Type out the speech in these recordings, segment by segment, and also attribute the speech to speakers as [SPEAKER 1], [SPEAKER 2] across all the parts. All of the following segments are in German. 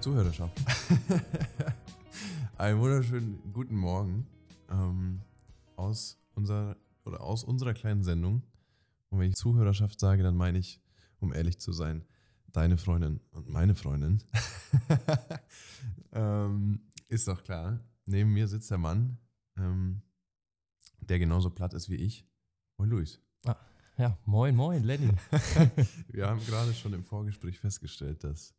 [SPEAKER 1] Zuhörerschaft. Einen wunderschönen guten Morgen ähm, aus, unserer, oder aus unserer kleinen Sendung. Und wenn ich Zuhörerschaft sage, dann meine ich, um ehrlich zu sein, deine Freundin und meine Freundin. ähm, ist doch klar. Neben mir sitzt der Mann, ähm, der genauso platt ist wie ich. Moin Luis.
[SPEAKER 2] Ah, ja, moin, moin, Lenny.
[SPEAKER 1] wir haben gerade schon im Vorgespräch festgestellt, dass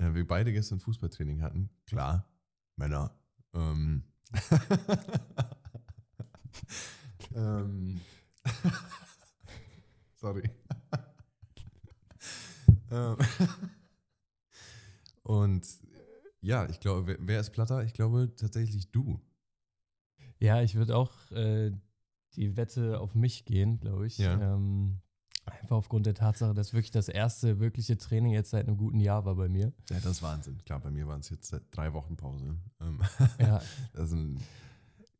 [SPEAKER 1] äh, wir beide gestern Fußballtraining hatten. Klar, Männer. Ähm. ähm. Sorry. Ähm. Und ja, ich glaube, wer, wer, ist platter? Ich glaube tatsächlich du.
[SPEAKER 2] Ja, ich würde auch äh, die Wette auf mich gehen, glaube ich. Ja. Ähm, einfach aufgrund der Tatsache, dass wirklich das erste wirkliche Training jetzt seit einem guten Jahr war bei mir.
[SPEAKER 1] Ja, das ist Wahnsinn. Klar, bei mir waren es jetzt drei Wochen Pause. Ähm, ja. Das ist ein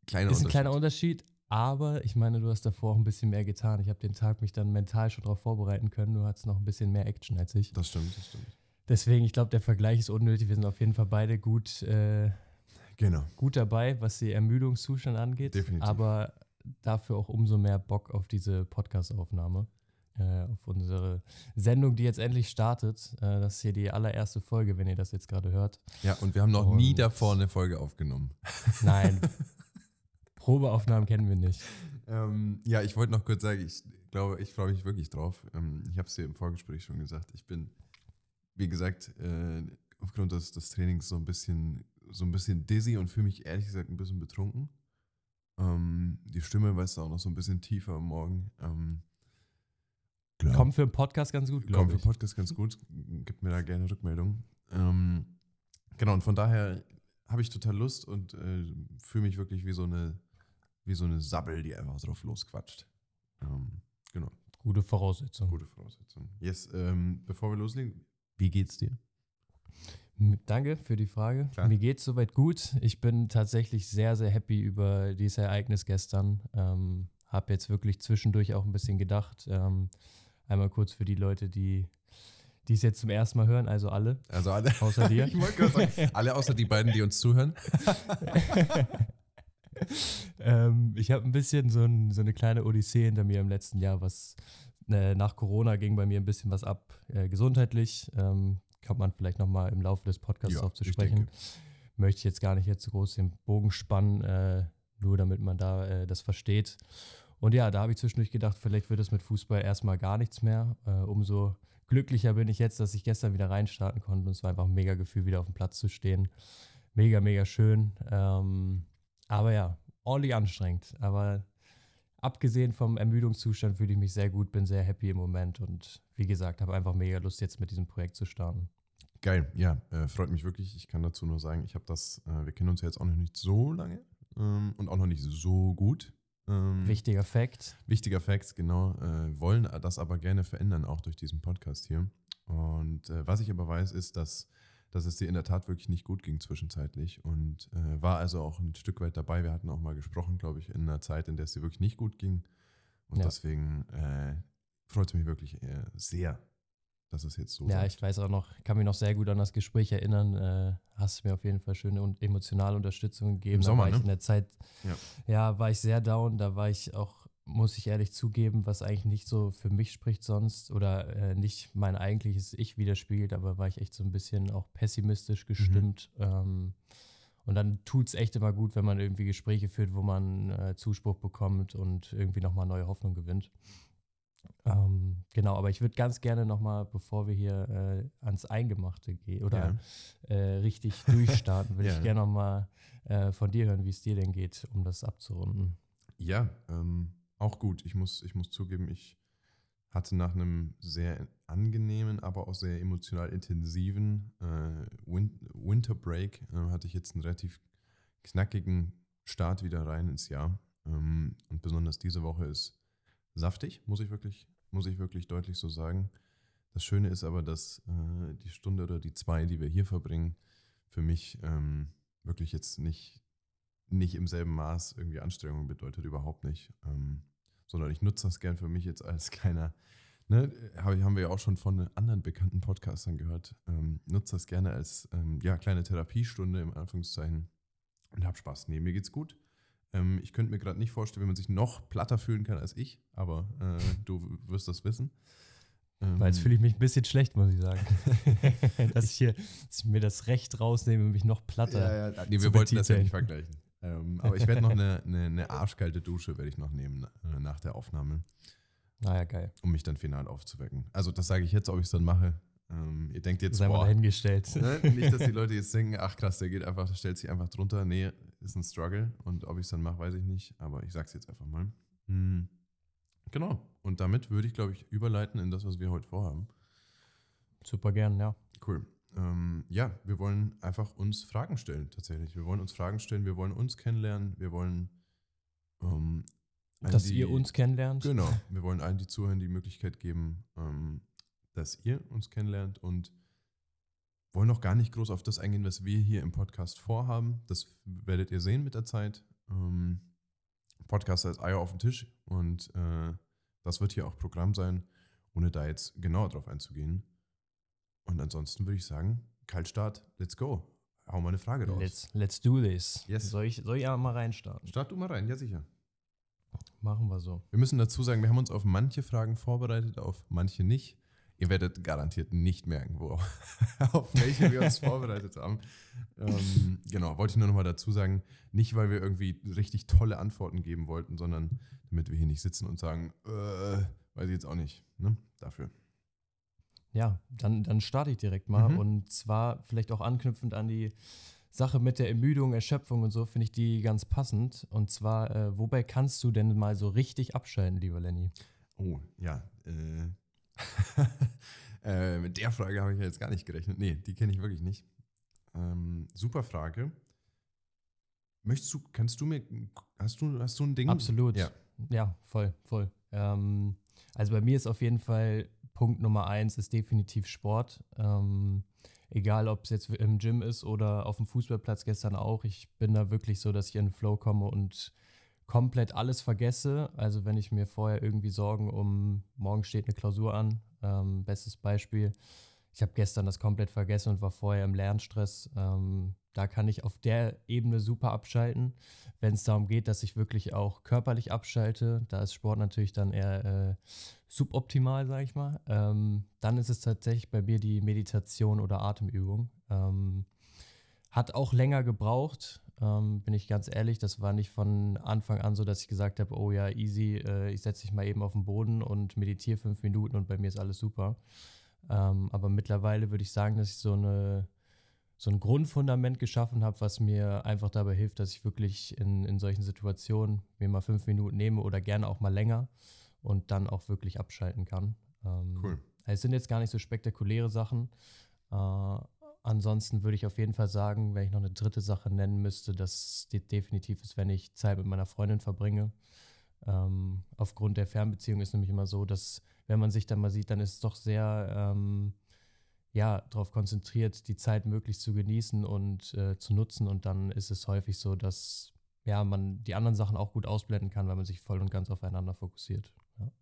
[SPEAKER 1] kleiner
[SPEAKER 2] ist Unterschied. ein kleiner Unterschied, aber ich meine, du hast davor auch ein bisschen mehr getan. Ich habe den Tag mich dann mental schon darauf vorbereiten können. Du hattest noch ein bisschen mehr Action als ich.
[SPEAKER 1] Das stimmt, das stimmt.
[SPEAKER 2] Deswegen, ich glaube, der Vergleich ist unnötig. Wir sind auf jeden Fall beide gut, äh, genau. gut dabei, was die Ermüdungszustand angeht. Definitiv. Aber dafür auch umso mehr Bock auf diese Podcast-Aufnahme, äh, auf unsere Sendung, die jetzt endlich startet. Äh, das ist hier die allererste Folge, wenn ihr das jetzt gerade hört.
[SPEAKER 1] Ja, und wir haben noch und nie davor eine Folge aufgenommen.
[SPEAKER 2] Nein. Probeaufnahmen kennen wir nicht.
[SPEAKER 1] Ähm, ja, ich wollte noch kurz sagen, ich glaube, ich freue mich wirklich drauf. Ähm, ich habe es dir im Vorgespräch schon gesagt. Ich bin, wie gesagt, äh, aufgrund des, des Trainings so ein bisschen so ein bisschen dizzy und fühle mich ehrlich gesagt ein bisschen betrunken. Ähm, die Stimme, weißt du, auch noch so ein bisschen tiefer am Morgen. Ähm,
[SPEAKER 2] Kommt für einen Podcast ganz gut.
[SPEAKER 1] Kommt für einen Podcast ganz gut. Gib mir da gerne Rückmeldung. Ähm, genau, und von daher habe ich total Lust und äh, fühle mich wirklich wie so eine wie so eine Sabbel, die einfach drauf losquatscht. Ähm, genau.
[SPEAKER 2] Gute Voraussetzung.
[SPEAKER 1] Gute Voraussetzung. Yes, ähm, bevor wir loslegen, wie geht's dir?
[SPEAKER 2] Danke für die Frage. Klar. Mir geht es soweit gut. Ich bin tatsächlich sehr, sehr happy über dieses Ereignis gestern. Ähm, habe jetzt wirklich zwischendurch auch ein bisschen gedacht. Ähm, einmal kurz für die Leute, die die es jetzt zum ersten Mal hören, also alle.
[SPEAKER 1] Also alle.
[SPEAKER 2] Außer dir.
[SPEAKER 1] ich wollte gerade sagen, alle außer die beiden, die uns zuhören.
[SPEAKER 2] ähm, ich habe ein bisschen so, ein, so, eine kleine Odyssee hinter mir im letzten Jahr, was äh, nach Corona ging bei mir ein bisschen was ab, äh, gesundheitlich. Ähm, kommt man vielleicht nochmal im Laufe des Podcasts ja, zu sprechen. Möchte ich jetzt gar nicht jetzt so groß den Bogen spannen, äh, nur damit man da äh, das versteht. Und ja, da habe ich zwischendurch gedacht, vielleicht wird es mit Fußball erstmal gar nichts mehr. Äh, umso glücklicher bin ich jetzt, dass ich gestern wieder reinstarten konnte. Und es war einfach ein mega Gefühl, wieder auf dem Platz zu stehen. Mega, mega schön. Ähm, aber ja, ordentlich anstrengend. Aber abgesehen vom Ermüdungszustand fühle ich mich sehr gut, bin sehr happy im Moment und wie gesagt, habe einfach mega Lust, jetzt mit diesem Projekt zu starten.
[SPEAKER 1] Geil, ja, äh, freut mich wirklich. Ich kann dazu nur sagen, ich habe das, äh, wir kennen uns ja jetzt auch noch nicht so lange ähm, und auch noch nicht so gut.
[SPEAKER 2] Ähm, wichtiger Fakt.
[SPEAKER 1] Wichtiger Fakt, genau. Äh, wollen das aber gerne verändern, auch durch diesen Podcast hier. Und äh, was ich aber weiß, ist, dass dass es dir in der Tat wirklich nicht gut ging zwischenzeitlich und äh, war also auch ein Stück weit dabei. Wir hatten auch mal gesprochen, glaube ich, in einer Zeit, in der es dir wirklich nicht gut ging. Und ja. deswegen äh, freut es mich wirklich äh, sehr, dass es jetzt so
[SPEAKER 2] Ja, läuft. ich weiß auch noch, kann mich noch sehr gut an das Gespräch erinnern. Äh, hast mir auf jeden Fall schöne und emotionale Unterstützung gegeben. Im
[SPEAKER 1] Sommer,
[SPEAKER 2] war
[SPEAKER 1] ne?
[SPEAKER 2] ich in der Zeit, ja. ja, war ich sehr down. Da war ich auch muss ich ehrlich zugeben, was eigentlich nicht so für mich spricht sonst oder äh, nicht mein eigentliches Ich widerspiegelt, aber war ich echt so ein bisschen auch pessimistisch gestimmt. Mhm. Ähm, und dann tut es echt immer gut, wenn man irgendwie Gespräche führt, wo man äh, Zuspruch bekommt und irgendwie nochmal neue Hoffnung gewinnt. Ähm, genau, aber ich würde ganz gerne nochmal, bevor wir hier äh, ans Eingemachte gehen oder ja. äh, richtig durchstarten, würde ja. ich gerne nochmal äh, von dir hören, wie es dir denn geht, um das abzurunden.
[SPEAKER 1] Ja, ähm, auch gut. Ich muss, ich muss zugeben, ich hatte nach einem sehr angenehmen, aber auch sehr emotional intensiven äh, Win Winter Break, äh, hatte ich jetzt einen relativ knackigen Start wieder rein ins Jahr. Ähm, und besonders diese Woche ist saftig, muss ich wirklich, muss ich wirklich deutlich so sagen. Das Schöne ist aber, dass äh, die Stunde oder die zwei, die wir hier verbringen, für mich ähm, wirklich jetzt nicht, nicht im selben Maß irgendwie Anstrengung bedeutet, überhaupt nicht. Ähm, sondern ich nutze das gern für mich jetzt als kleiner ne, haben wir ja auch schon von anderen bekannten Podcastern gehört. Ähm, nutzt das gerne als ähm, ja, kleine Therapiestunde im Anführungszeichen und hab Spaß. Nee, mir geht's gut. Ähm, ich könnte mir gerade nicht vorstellen, wie man sich noch platter fühlen kann als ich, aber äh, du wirst das wissen.
[SPEAKER 2] Weil jetzt fühle ich mich ein bisschen schlecht, muss ich sagen. dass, ich hier, dass ich mir das Recht rausnehme, mich noch platter.
[SPEAKER 1] Ja, ja, nee, wir wollten das ja nicht vergleichen. Ähm, aber ich werde noch eine, eine, eine, arschkalte Dusche werde ich noch nehmen äh, nach der Aufnahme.
[SPEAKER 2] Naja, geil.
[SPEAKER 1] Um mich dann final aufzuwecken. Also das sage ich jetzt, ob ich es dann mache. Ähm, ihr denkt jetzt,
[SPEAKER 2] Sei boah,
[SPEAKER 1] dahingestellt. Ne? Nicht, dass die Leute jetzt denken, ach krass, der geht einfach, stellt sich einfach drunter. Nee, ist ein Struggle. Und ob ich es dann mache, weiß ich nicht. Aber ich sage es jetzt einfach mal. Hm. Genau. Und damit würde ich, glaube ich, überleiten in das, was wir heute vorhaben.
[SPEAKER 2] Super gern, ja.
[SPEAKER 1] Cool. Ähm, ja, wir wollen einfach uns Fragen stellen, tatsächlich. Wir wollen uns Fragen stellen, wir wollen uns kennenlernen, wir wollen. Ähm,
[SPEAKER 2] dass die, ihr uns kennenlernt.
[SPEAKER 1] Genau. Wir wollen allen, die zuhören, die Möglichkeit geben, ähm, dass ihr uns kennenlernt und wollen noch gar nicht groß auf das eingehen, was wir hier im Podcast vorhaben. Das werdet ihr sehen mit der Zeit. Ähm, Podcast heißt Eier auf den Tisch und äh, das wird hier auch Programm sein, ohne da jetzt genauer drauf einzugehen. Und ansonsten würde ich sagen, Kaltstart, let's go. Hau mal eine Frage raus.
[SPEAKER 2] Let's, let's do this. Yes. Soll, ich, soll ich mal reinstarten?
[SPEAKER 1] Start du mal rein, ja sicher.
[SPEAKER 2] Machen wir so.
[SPEAKER 1] Wir müssen dazu sagen, wir haben uns auf manche Fragen vorbereitet, auf manche nicht. Ihr werdet garantiert nicht merken, wo, auf welche wir uns vorbereitet haben. Ähm, genau, wollte ich nur noch mal dazu sagen, nicht weil wir irgendwie richtig tolle Antworten geben wollten, sondern damit wir hier nicht sitzen und sagen, äh, weiß ich jetzt auch nicht. Ne? Dafür.
[SPEAKER 2] Ja, dann, dann starte ich direkt mal. Mhm. Und zwar vielleicht auch anknüpfend an die Sache mit der Ermüdung, Erschöpfung und so, finde ich die ganz passend. Und zwar, äh, wobei kannst du denn mal so richtig abschalten, lieber Lenny?
[SPEAKER 1] Oh, ja. Äh, äh, mit der Frage habe ich jetzt gar nicht gerechnet. Nee, die kenne ich wirklich nicht. Ähm, super Frage. Möchtest du, kannst du mir, hast du, hast du ein Ding?
[SPEAKER 2] Absolut. Ja, ja voll, voll. Ähm, also bei mir ist auf jeden Fall Punkt Nummer eins ist definitiv Sport. Ähm, egal, ob es jetzt im Gym ist oder auf dem Fußballplatz gestern auch. Ich bin da wirklich so, dass ich in den Flow komme und komplett alles vergesse. Also wenn ich mir vorher irgendwie Sorgen um, morgen steht eine Klausur an, ähm, bestes Beispiel. Ich habe gestern das komplett vergessen und war vorher im Lernstress. Ähm, da kann ich auf der Ebene super abschalten. Wenn es darum geht, dass ich wirklich auch körperlich abschalte, da ist Sport natürlich dann eher äh, suboptimal, sage ich mal. Ähm, dann ist es tatsächlich bei mir die Meditation oder Atemübung. Ähm, hat auch länger gebraucht, ähm, bin ich ganz ehrlich. Das war nicht von Anfang an so, dass ich gesagt habe, oh ja, easy, äh, ich setze mich mal eben auf den Boden und meditiere fünf Minuten und bei mir ist alles super. Ähm, aber mittlerweile würde ich sagen, dass ich so, eine, so ein Grundfundament geschaffen habe, was mir einfach dabei hilft, dass ich wirklich in, in solchen Situationen mir mal fünf Minuten nehme oder gerne auch mal länger und dann auch wirklich abschalten kann. Ähm, cool. Es sind jetzt gar nicht so spektakuläre Sachen. Äh, ansonsten würde ich auf jeden Fall sagen, wenn ich noch eine dritte Sache nennen müsste, dass definitiv ist, wenn ich Zeit mit meiner Freundin verbringe. Ähm, aufgrund der Fernbeziehung ist nämlich immer so, dass wenn man sich dann mal sieht, dann ist es doch sehr ähm, ja, darauf konzentriert, die Zeit möglichst zu genießen und äh, zu nutzen. Und dann ist es häufig so, dass ja, man die anderen Sachen auch gut ausblenden kann, weil man sich voll und ganz aufeinander fokussiert. Ja.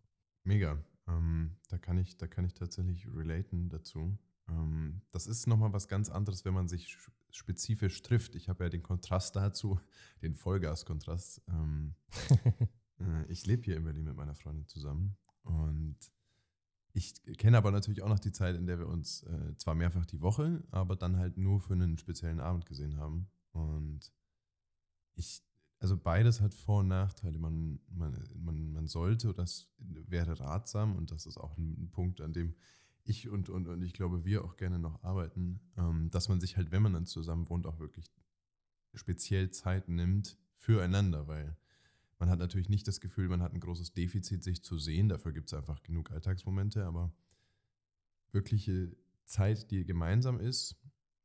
[SPEAKER 1] Mega. Ähm, da, kann ich, da kann ich tatsächlich relaten dazu. Ähm, das ist nochmal was ganz anderes, wenn man sich spezifisch trifft. Ich habe ja den Kontrast dazu, den Vollgas-Kontrast. Ähm, äh, ich lebe hier in Berlin mit meiner Freundin zusammen und ich kenne aber natürlich auch noch die Zeit, in der wir uns äh, zwar mehrfach die Woche, aber dann halt nur für einen speziellen Abend gesehen haben. Und ich, also beides hat Vor- und Nachteile. Man, man, man, man sollte, das wäre ratsam und das ist auch ein Punkt, an dem ich und, und, und ich glaube, wir auch gerne noch arbeiten, ähm, dass man sich halt, wenn man dann zusammen wohnt, auch wirklich speziell Zeit nimmt füreinander, weil man hat natürlich nicht das Gefühl, man hat ein großes Defizit, sich zu sehen. Dafür gibt es einfach genug Alltagsmomente, aber wirkliche Zeit, die gemeinsam ist,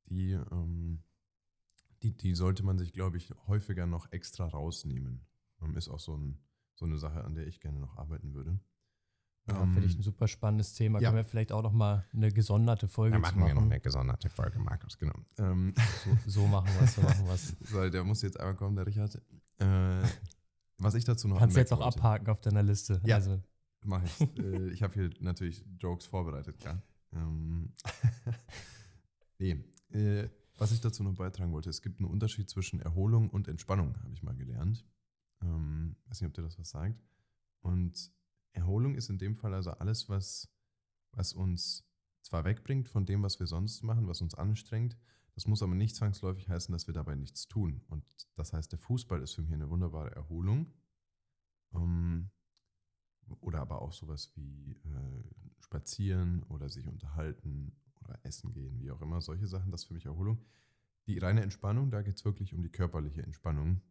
[SPEAKER 1] die, ähm, die, die sollte man sich, glaube ich, häufiger noch extra rausnehmen. Ähm, ist auch so, ein, so eine Sache, an der ich gerne noch arbeiten würde.
[SPEAKER 2] Ja, um, Finde ich ähm, ein super spannendes Thema. Ja. Können wir vielleicht auch noch mal eine gesonderte Folge
[SPEAKER 1] ja, machen? machen wir noch eine gesonderte Folge, Markus, genau.
[SPEAKER 2] Ähm, so, so, machen wir es, so machen wir es.
[SPEAKER 1] So, der muss jetzt einmal kommen, der Richard. Äh, was ich dazu noch
[SPEAKER 2] Kannst du jetzt auch wollte. abhaken auf deiner Liste.
[SPEAKER 1] Ja, also. Mach ich. äh, ich habe hier natürlich Jokes vorbereitet, klar. Ähm nee, äh, was ich dazu noch beitragen wollte, es gibt einen Unterschied zwischen Erholung und Entspannung, habe ich mal gelernt. Ähm, weiß nicht, ob dir das was sagt. Und Erholung ist in dem Fall also alles, was, was uns zwar wegbringt von dem, was wir sonst machen, was uns anstrengt, das muss aber nicht zwangsläufig heißen, dass wir dabei nichts tun. Und das heißt, der Fußball ist für mich eine wunderbare Erholung. Ähm, oder aber auch sowas wie äh, spazieren oder sich unterhalten oder essen gehen, wie auch immer. Solche Sachen, das ist für mich Erholung. Die reine Entspannung, da geht es wirklich um die körperliche Entspannung.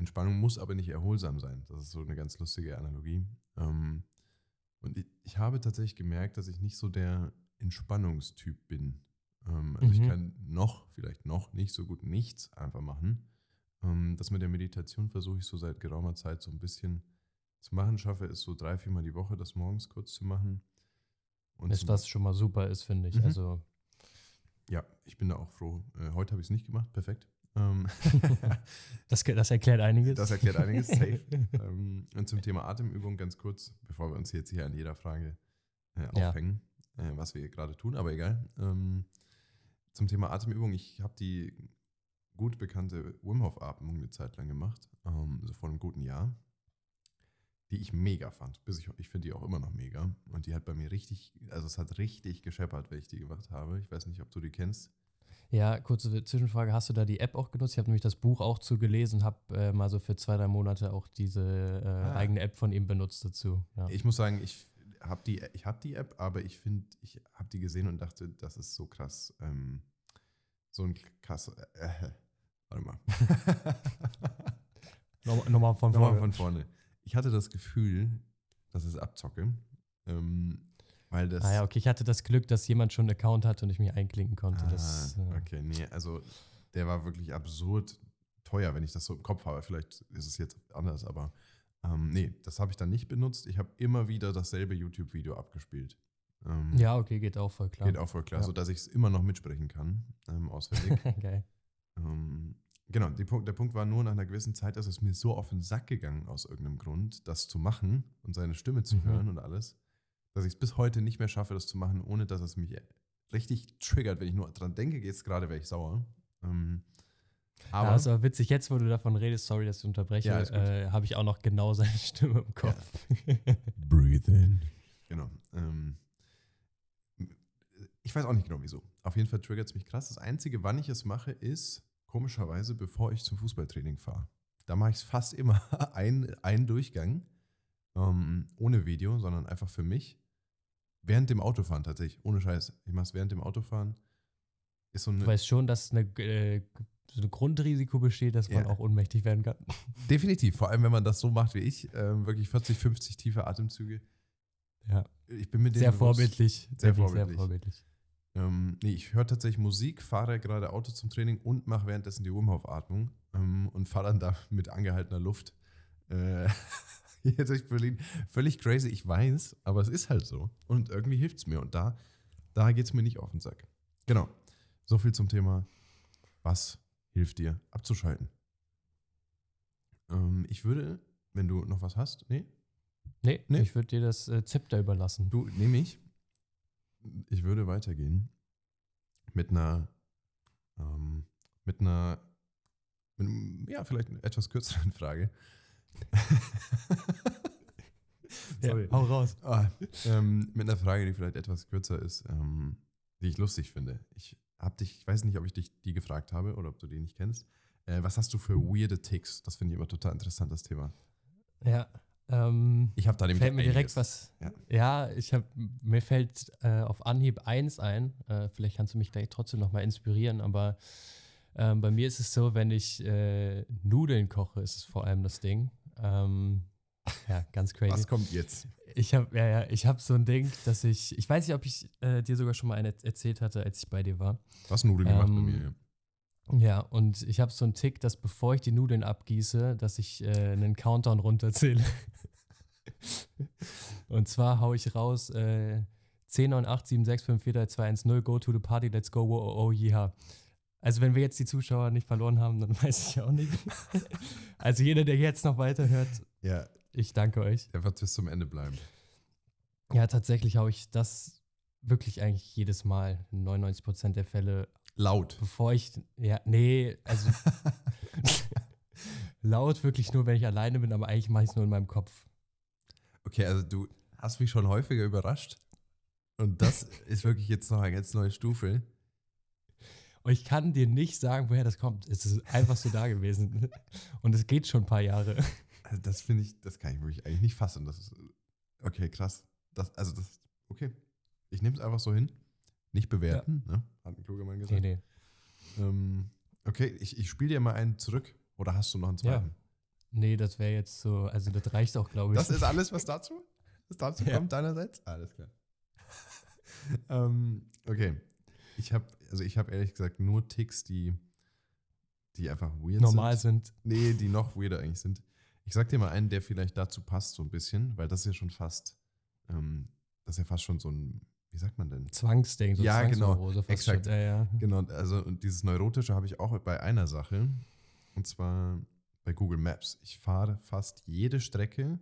[SPEAKER 1] Entspannung muss aber nicht erholsam sein. Das ist so eine ganz lustige Analogie. Ähm, und ich, ich habe tatsächlich gemerkt, dass ich nicht so der Entspannungstyp bin. Ähm, also mhm. ich kann noch, vielleicht noch nicht so gut nichts einfach machen. Ähm, das mit der Meditation versuche ich so seit geraumer Zeit so ein bisschen zu machen. Schaffe es so drei, viermal die Woche, das morgens kurz zu machen.
[SPEAKER 2] Und ist was schon mal super ist, finde ich. Mhm. Also
[SPEAKER 1] ja, ich bin da auch froh. Äh, heute habe ich es nicht gemacht, perfekt. Ähm,
[SPEAKER 2] das, das, erklärt einiges.
[SPEAKER 1] Das erklärt einiges, safe. ähm, und zum Thema Atemübung ganz kurz, bevor wir uns jetzt hier an jeder Frage äh, aufhängen, ja. äh, was wir gerade tun, aber egal. Ähm, zum Thema Atemübung, ich habe die gut bekannte Wim Hof Atmung eine Zeit lang gemacht, ähm, so vor einem guten Jahr, die ich mega fand. Bis ich ich finde die auch immer noch mega. Und die hat bei mir richtig, also es hat richtig gescheppert, wenn ich die gemacht habe. Ich weiß nicht, ob du die kennst.
[SPEAKER 2] Ja, kurze Zwischenfrage. Hast du da die App auch genutzt? Ich habe nämlich das Buch auch zu gelesen, habe äh, mal so für zwei, drei Monate auch diese äh, ah. eigene App von ihm benutzt dazu.
[SPEAKER 1] Ja. Ich muss sagen, ich habe die, hab die App, aber ich finde, ich habe die gesehen und dachte, das ist so krass. Ähm, so ein krass. Äh, warte mal.
[SPEAKER 2] Nochmal von vorne. Nochmal
[SPEAKER 1] von vorne. Ich hatte das Gefühl, dass es abzocke. Ähm, weil das.
[SPEAKER 2] Ah ja, okay, ich hatte das Glück, dass jemand schon einen Account hatte und ich mich einklinken konnte. Ah, das,
[SPEAKER 1] äh okay, nee, also der war wirklich absurd teuer, wenn ich das so im Kopf habe. Vielleicht ist es jetzt anders, aber ähm, nee, das habe ich dann nicht benutzt. Ich habe immer wieder dasselbe YouTube-Video abgespielt.
[SPEAKER 2] Ähm, ja, okay, geht auch voll klar.
[SPEAKER 1] Geht auch voll klar, ja. sodass ich es immer noch mitsprechen kann, ähm, auswendig. Geil. Ähm, genau, Punkt, der Punkt war nur nach einer gewissen Zeit, dass es mir so auf den Sack gegangen aus irgendeinem Grund, das zu machen und seine Stimme zu mhm. hören und alles, dass ich es bis heute nicht mehr schaffe, das zu machen, ohne dass es mich richtig triggert. Wenn ich nur dran denke, jetzt gerade wäre ich sauer. Ähm,
[SPEAKER 2] aber ja, ist aber witzig, jetzt wo du davon redest, sorry, dass ich unterbreche, ja, äh, habe ich auch noch genau seine Stimme im Kopf. Ja.
[SPEAKER 1] Breathe in. Genau. Ähm, ich weiß auch nicht genau wieso. Auf jeden Fall triggert es mich krass. Das Einzige, wann ich es mache, ist komischerweise, bevor ich zum Fußballtraining fahre. Da mache ich es fast immer ein, einen Durchgang, ähm, ohne Video, sondern einfach für mich. Während dem Autofahren tatsächlich, ohne Scheiß. Ich mache es während dem Autofahren.
[SPEAKER 2] Ist so eine, du weißt schon, dass eine, äh, so ein Grundrisiko besteht, dass man ja. auch ohnmächtig werden kann.
[SPEAKER 1] Definitiv, vor allem wenn man das so macht wie ich, äh, wirklich 40, 50 tiefe Atemzüge.
[SPEAKER 2] Ja.
[SPEAKER 1] Ich bin mit
[SPEAKER 2] sehr vorbildlich.
[SPEAKER 1] Sehr vorbildlich. Sehr vorbildlich. Ähm, nee, ich höre tatsächlich Musik, fahre gerade Auto zum Training und mache währenddessen die Wim Hof Atmung ähm, und fahre dann da mit angehaltener Luft äh, hier durch Berlin. Völlig crazy, ich weiß, aber es ist halt so. Und irgendwie hilft es mir. Und da, da geht es mir nicht auf den Sack. Genau. So viel zum Thema, was hilft dir abzuschalten. Ähm, ich würde, wenn du noch was hast, nee?
[SPEAKER 2] Nee, nee. ich würde dir das äh, Zepter überlassen.
[SPEAKER 1] Du, nehme ich. Ich würde weitergehen mit einer, ähm, mit einer, mit, ja, vielleicht etwas kürzeren Frage.
[SPEAKER 2] Sorry. Ja, hau raus.
[SPEAKER 1] Ah, ähm, mit einer Frage, die vielleicht etwas kürzer ist, ähm, die ich lustig finde. Ich habe dich, ich weiß nicht, ob ich dich die gefragt habe oder ob du die nicht kennst. Äh, was hast du für weirde Ticks? Das finde ich immer total interessant, das Thema.
[SPEAKER 2] Ja. Ähm,
[SPEAKER 1] ich habe da
[SPEAKER 2] nämlich fällt mir direkt was. Ja, ja ich habe mir fällt äh, auf Anhieb eins ein. Äh, vielleicht kannst du mich gleich trotzdem noch mal inspirieren, aber ähm, bei mir ist es so, wenn ich äh, Nudeln koche, ist es vor allem das Ding. Ähm, ja, ganz crazy.
[SPEAKER 1] Was kommt jetzt?
[SPEAKER 2] Ich habe ja, ja, ich habe so ein Ding, dass ich, ich weiß nicht, ob ich äh, dir sogar schon mal eine erzählt hatte, als ich bei dir war.
[SPEAKER 1] Was Nudeln ähm, gemacht bei mir?
[SPEAKER 2] Ja. Ja, und ich habe so einen Tick, dass bevor ich die Nudeln abgieße, dass ich äh, einen Countdown runterzähle. und zwar haue ich raus äh, 10, 9, 8, 7, 6, 5, 4, 3, 2, 1, 0, go to the party, let's go, oh, oh, oh yeah. Also wenn wir jetzt die Zuschauer nicht verloren haben, dann weiß ich auch nicht. also jeder, der jetzt noch weiterhört,
[SPEAKER 1] ja.
[SPEAKER 2] ich danke euch.
[SPEAKER 1] Der wird bis zum Ende bleiben.
[SPEAKER 2] Ja, tatsächlich habe ich das wirklich eigentlich jedes Mal, in 99 Prozent der Fälle,
[SPEAKER 1] Laut.
[SPEAKER 2] bevor ich, ja, nee, also laut wirklich nur, wenn ich alleine bin, aber eigentlich mache ich es nur in meinem Kopf.
[SPEAKER 1] Okay, also du hast mich schon häufiger überrascht. Und das ist wirklich jetzt noch eine ganz neue Stufe.
[SPEAKER 2] Und ich kann dir nicht sagen, woher das kommt. Es ist einfach so da gewesen. Und es geht schon ein paar Jahre.
[SPEAKER 1] Also das finde ich, das kann ich wirklich eigentlich nicht fassen. Das ist, okay, krass. Das, also das, okay. Ich nehme es einfach so hin. Nicht bewerten, ne? Hat ein kluger Mann gesagt.
[SPEAKER 2] Nee, nee.
[SPEAKER 1] Ähm, okay, ich, ich spiele dir mal einen zurück. Oder hast du noch einen zweiten?
[SPEAKER 2] Nee, das wäre jetzt so, also das reicht auch, glaube ich.
[SPEAKER 1] Das ist alles, was dazu, was dazu
[SPEAKER 2] Ja.
[SPEAKER 1] kommt deinerseits? Alles klar. ähm, okay. Ich habe, also ich habe ehrlich gesagt nur Ticks, die, die einfach weird
[SPEAKER 2] normal
[SPEAKER 1] sind.
[SPEAKER 2] sind.
[SPEAKER 1] Nee, die noch weirder eigentlich sind. Ich sag dir mal einen, der vielleicht dazu passt, so ein bisschen, weil das ist ja schon fast, ähm, das ist ja fast schon so ein, wie sagt man denn?
[SPEAKER 2] Zwangsding, so
[SPEAKER 1] Ja, genau. Exakt.
[SPEAKER 2] Ja, ja.
[SPEAKER 1] Genau, also und dieses Neurotische habe ich auch bei einer Sache. Und zwar bei Google Maps. Ich fahre fast jede Strecke,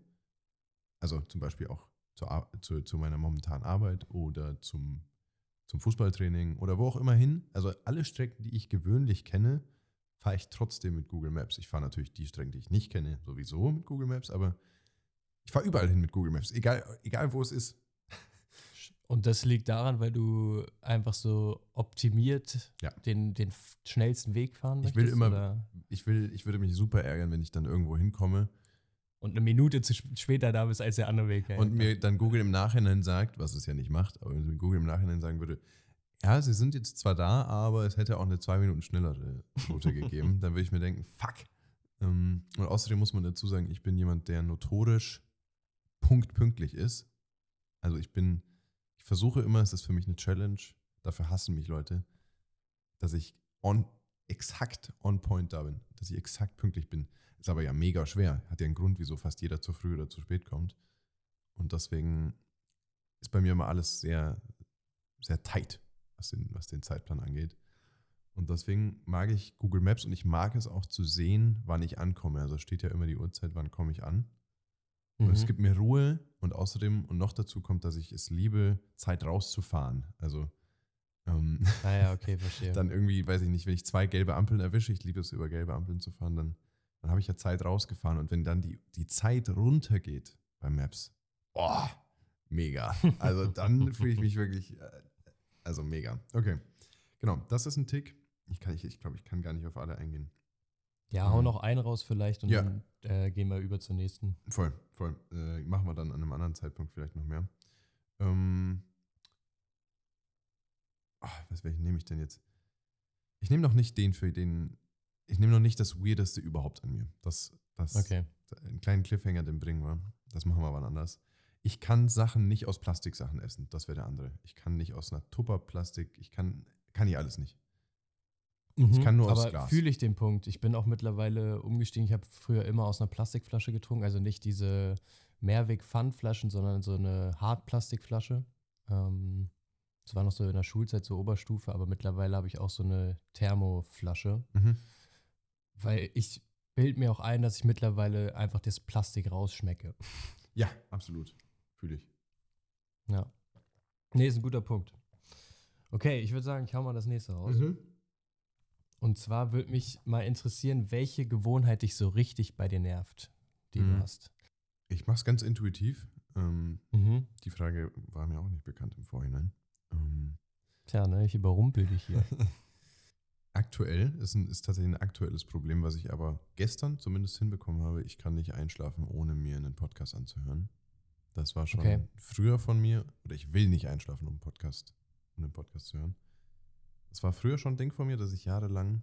[SPEAKER 1] also zum Beispiel auch Ar- zu, zu meiner momentanen Arbeit oder zum, zum Fußballtraining oder wo auch immer hin. Also alle Strecken, die ich gewöhnlich kenne, fahre ich trotzdem mit Google Maps. Ich fahre natürlich die Strecken, die ich nicht kenne, sowieso mit Google Maps, aber ich fahre überall hin mit Google Maps, egal, egal wo es ist.
[SPEAKER 2] Und das liegt daran, weil du einfach so optimiert
[SPEAKER 1] Ja.
[SPEAKER 2] den, den schnellsten Weg fahren
[SPEAKER 1] Ich will
[SPEAKER 2] möchtest,
[SPEAKER 1] immer-
[SPEAKER 2] oder?
[SPEAKER 1] Ich, will, ich würde mich super ärgern, wenn ich dann irgendwo hinkomme
[SPEAKER 2] Und eine Minute zu sp- später da bist als der andere Weg.
[SPEAKER 1] und mir dann Google im Nachhinein sagt, was es ja nicht macht, aber wenn Google im Nachhinein sagen würde, ja, sie sind jetzt zwar da, aber es hätte auch eine zwei Minuten schnellere Route gegeben, dann würde ich mir denken, fuck. Ähm, und außerdem muss man dazu sagen, ich bin jemand, der notorisch punktpünktlich ist. Also ich bin, ich versuche immer, es ist für mich eine Challenge, dafür hassen mich Leute, dass ich on, exakt on point da bin, dass ich exakt pünktlich bin. Ist aber ja mega schwer. Hat ja einen Grund, wieso fast jeder zu früh oder zu spät kommt. Und deswegen ist bei mir immer alles sehr, sehr tight, was den, was den Zeitplan angeht. Und deswegen mag ich Google Maps und ich mag es auch zu sehen, wann ich ankomme. Also steht ja immer die Uhrzeit, wann komme ich an. Und
[SPEAKER 2] Mhm.
[SPEAKER 1] es gibt mir Ruhe und außerdem und noch dazu kommt, dass ich es liebe, Zeit rauszufahren. Also ähm,
[SPEAKER 2] Ah ja, okay, verstehe.
[SPEAKER 1] dann irgendwie, weiß ich nicht, wenn ich zwei gelbe Ampeln erwische, ich liebe es, über gelbe Ampeln zu fahren, dann, dann habe ich ja Zeit rausgefahren. Und wenn dann die, die Zeit runtergeht bei Maps, oh, mega. Also dann fühle ich mich wirklich, äh, also mega. Okay, genau, das ist ein Tick. Ich glaube, ich, ich, glaub, ich kann gar nicht auf alle eingehen.
[SPEAKER 2] ja, hau
[SPEAKER 1] Mhm.
[SPEAKER 2] noch einen raus vielleicht und
[SPEAKER 1] Ja.
[SPEAKER 2] dann äh, gehen wir über zur nächsten.
[SPEAKER 1] Voll, voll. Äh, machen wir dann an einem anderen Zeitpunkt vielleicht noch mehr. Ähm, ach, was welchen nehme ich denn jetzt? Ich nehme noch nicht den für den. Ich nehme noch nicht das Weirdeste überhaupt an mir. Das, das
[SPEAKER 2] Okay.
[SPEAKER 1] einen kleinen Cliffhanger, den bringen wir. Das machen wir wann anders. Ich kann Sachen nicht aus Plastiksachen essen. Das wäre der andere. Ich kann nicht aus einer Tupperplastik. Ich kann, kann ich alles nicht. Ich kann nur aus
[SPEAKER 2] Aber
[SPEAKER 1] Glas.
[SPEAKER 2] fühle ich den Punkt. Ich bin auch mittlerweile umgestiegen. Ich habe früher immer aus einer Plastikflasche getrunken, also nicht diese Mehrweg-Pfandflaschen, sondern so eine Hartplastikflasche. Ähm, das war noch so in der Schulzeit, so Oberstufe, aber mittlerweile habe ich auch so eine Thermoflasche,
[SPEAKER 1] Mhm.
[SPEAKER 2] weil ich bild mir auch ein, dass ich mittlerweile einfach das Plastik rausschmecke.
[SPEAKER 1] Ja, absolut. Fühle ich.
[SPEAKER 2] Ja. Nee, ist ein guter Punkt. Okay, ich würde sagen, ich hau mal das nächste raus.
[SPEAKER 1] Mhm.
[SPEAKER 2] Und zwar würde mich mal interessieren, welche Gewohnheit dich so richtig bei dir nervt, die
[SPEAKER 1] Mhm.
[SPEAKER 2] du hast.
[SPEAKER 1] Ich mache es ganz intuitiv. Ähm,
[SPEAKER 2] Mhm.
[SPEAKER 1] Die Frage war mir auch nicht bekannt im Vorhinein. Ähm,
[SPEAKER 2] Tja, ne, ich überrumpel dich hier.
[SPEAKER 1] aktuell ist, ein, ist tatsächlich ein aktuelles Problem, was ich aber gestern zumindest hinbekommen habe. Ich kann nicht einschlafen, ohne mir einen Podcast anzuhören. Das war schon
[SPEAKER 2] Okay.
[SPEAKER 1] früher von mir, oder ich will nicht einschlafen, um einen Podcast, um einen Podcast zu hören. Das war früher schon ein Ding von mir, dass ich jahrelang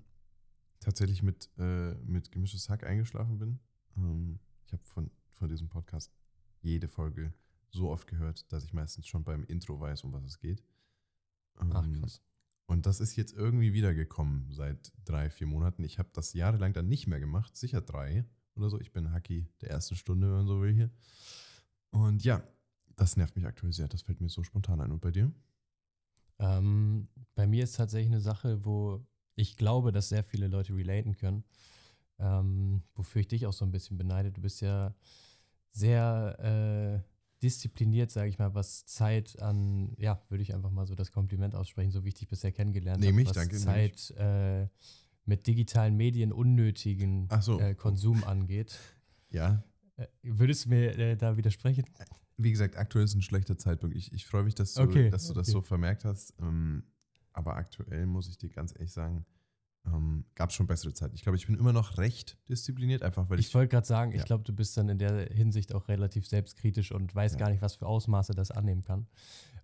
[SPEAKER 1] tatsächlich mit, äh, mit gemischtes Hack eingeschlafen bin. Ähm, ich habe von, von diesem Podcast jede Folge so oft gehört, dass ich meistens schon beim Intro weiß, um was es geht.
[SPEAKER 2] Ach,
[SPEAKER 1] Ähm,
[SPEAKER 2] krass.
[SPEAKER 1] und das ist jetzt irgendwie wiedergekommen seit drei, vier Monaten. Ich habe das jahrelang dann nicht mehr gemacht, sicher drei oder so. Ich bin Hacky der ersten Stunde, wenn man so will hier. Und ja, das nervt mich aktuell sehr. Das fällt mir so spontan ein. Und bei dir?
[SPEAKER 2] Ähm, bei mir ist tatsächlich eine Sache, wo ich glaube, dass sehr viele Leute relaten können. Ähm, wofür ich dich auch so ein bisschen beneide. Du bist ja sehr äh, diszipliniert, sage ich mal, was Zeit an, ja, würde ich einfach mal so das Kompliment aussprechen, so wie ich dich bisher kennengelernt habe.
[SPEAKER 1] Nehme
[SPEAKER 2] was
[SPEAKER 1] danke,
[SPEAKER 2] Zeit äh, mit digitalen Medien unnötigen
[SPEAKER 1] so.
[SPEAKER 2] äh, Konsum angeht.
[SPEAKER 1] Ja,
[SPEAKER 2] Äh, würdest du mir äh, da widersprechen?
[SPEAKER 1] wie gesagt, aktuell ist ein schlechter Zeitpunkt. Ich, ich freue mich, dass du,
[SPEAKER 2] Okay,
[SPEAKER 1] dass du das
[SPEAKER 2] okay.
[SPEAKER 1] so vermerkt hast. Ähm, aber aktuell muss ich dir ganz ehrlich sagen, ähm, gab es schon bessere Zeiten. Ich glaube, ich bin immer noch recht diszipliniert, einfach weil ich.
[SPEAKER 2] Ich wollte gerade sagen, ich
[SPEAKER 1] Ja.
[SPEAKER 2] glaube, du bist dann in der Hinsicht auch relativ selbstkritisch und weißt
[SPEAKER 1] Ja.
[SPEAKER 2] gar nicht, was für Ausmaße das annehmen kann.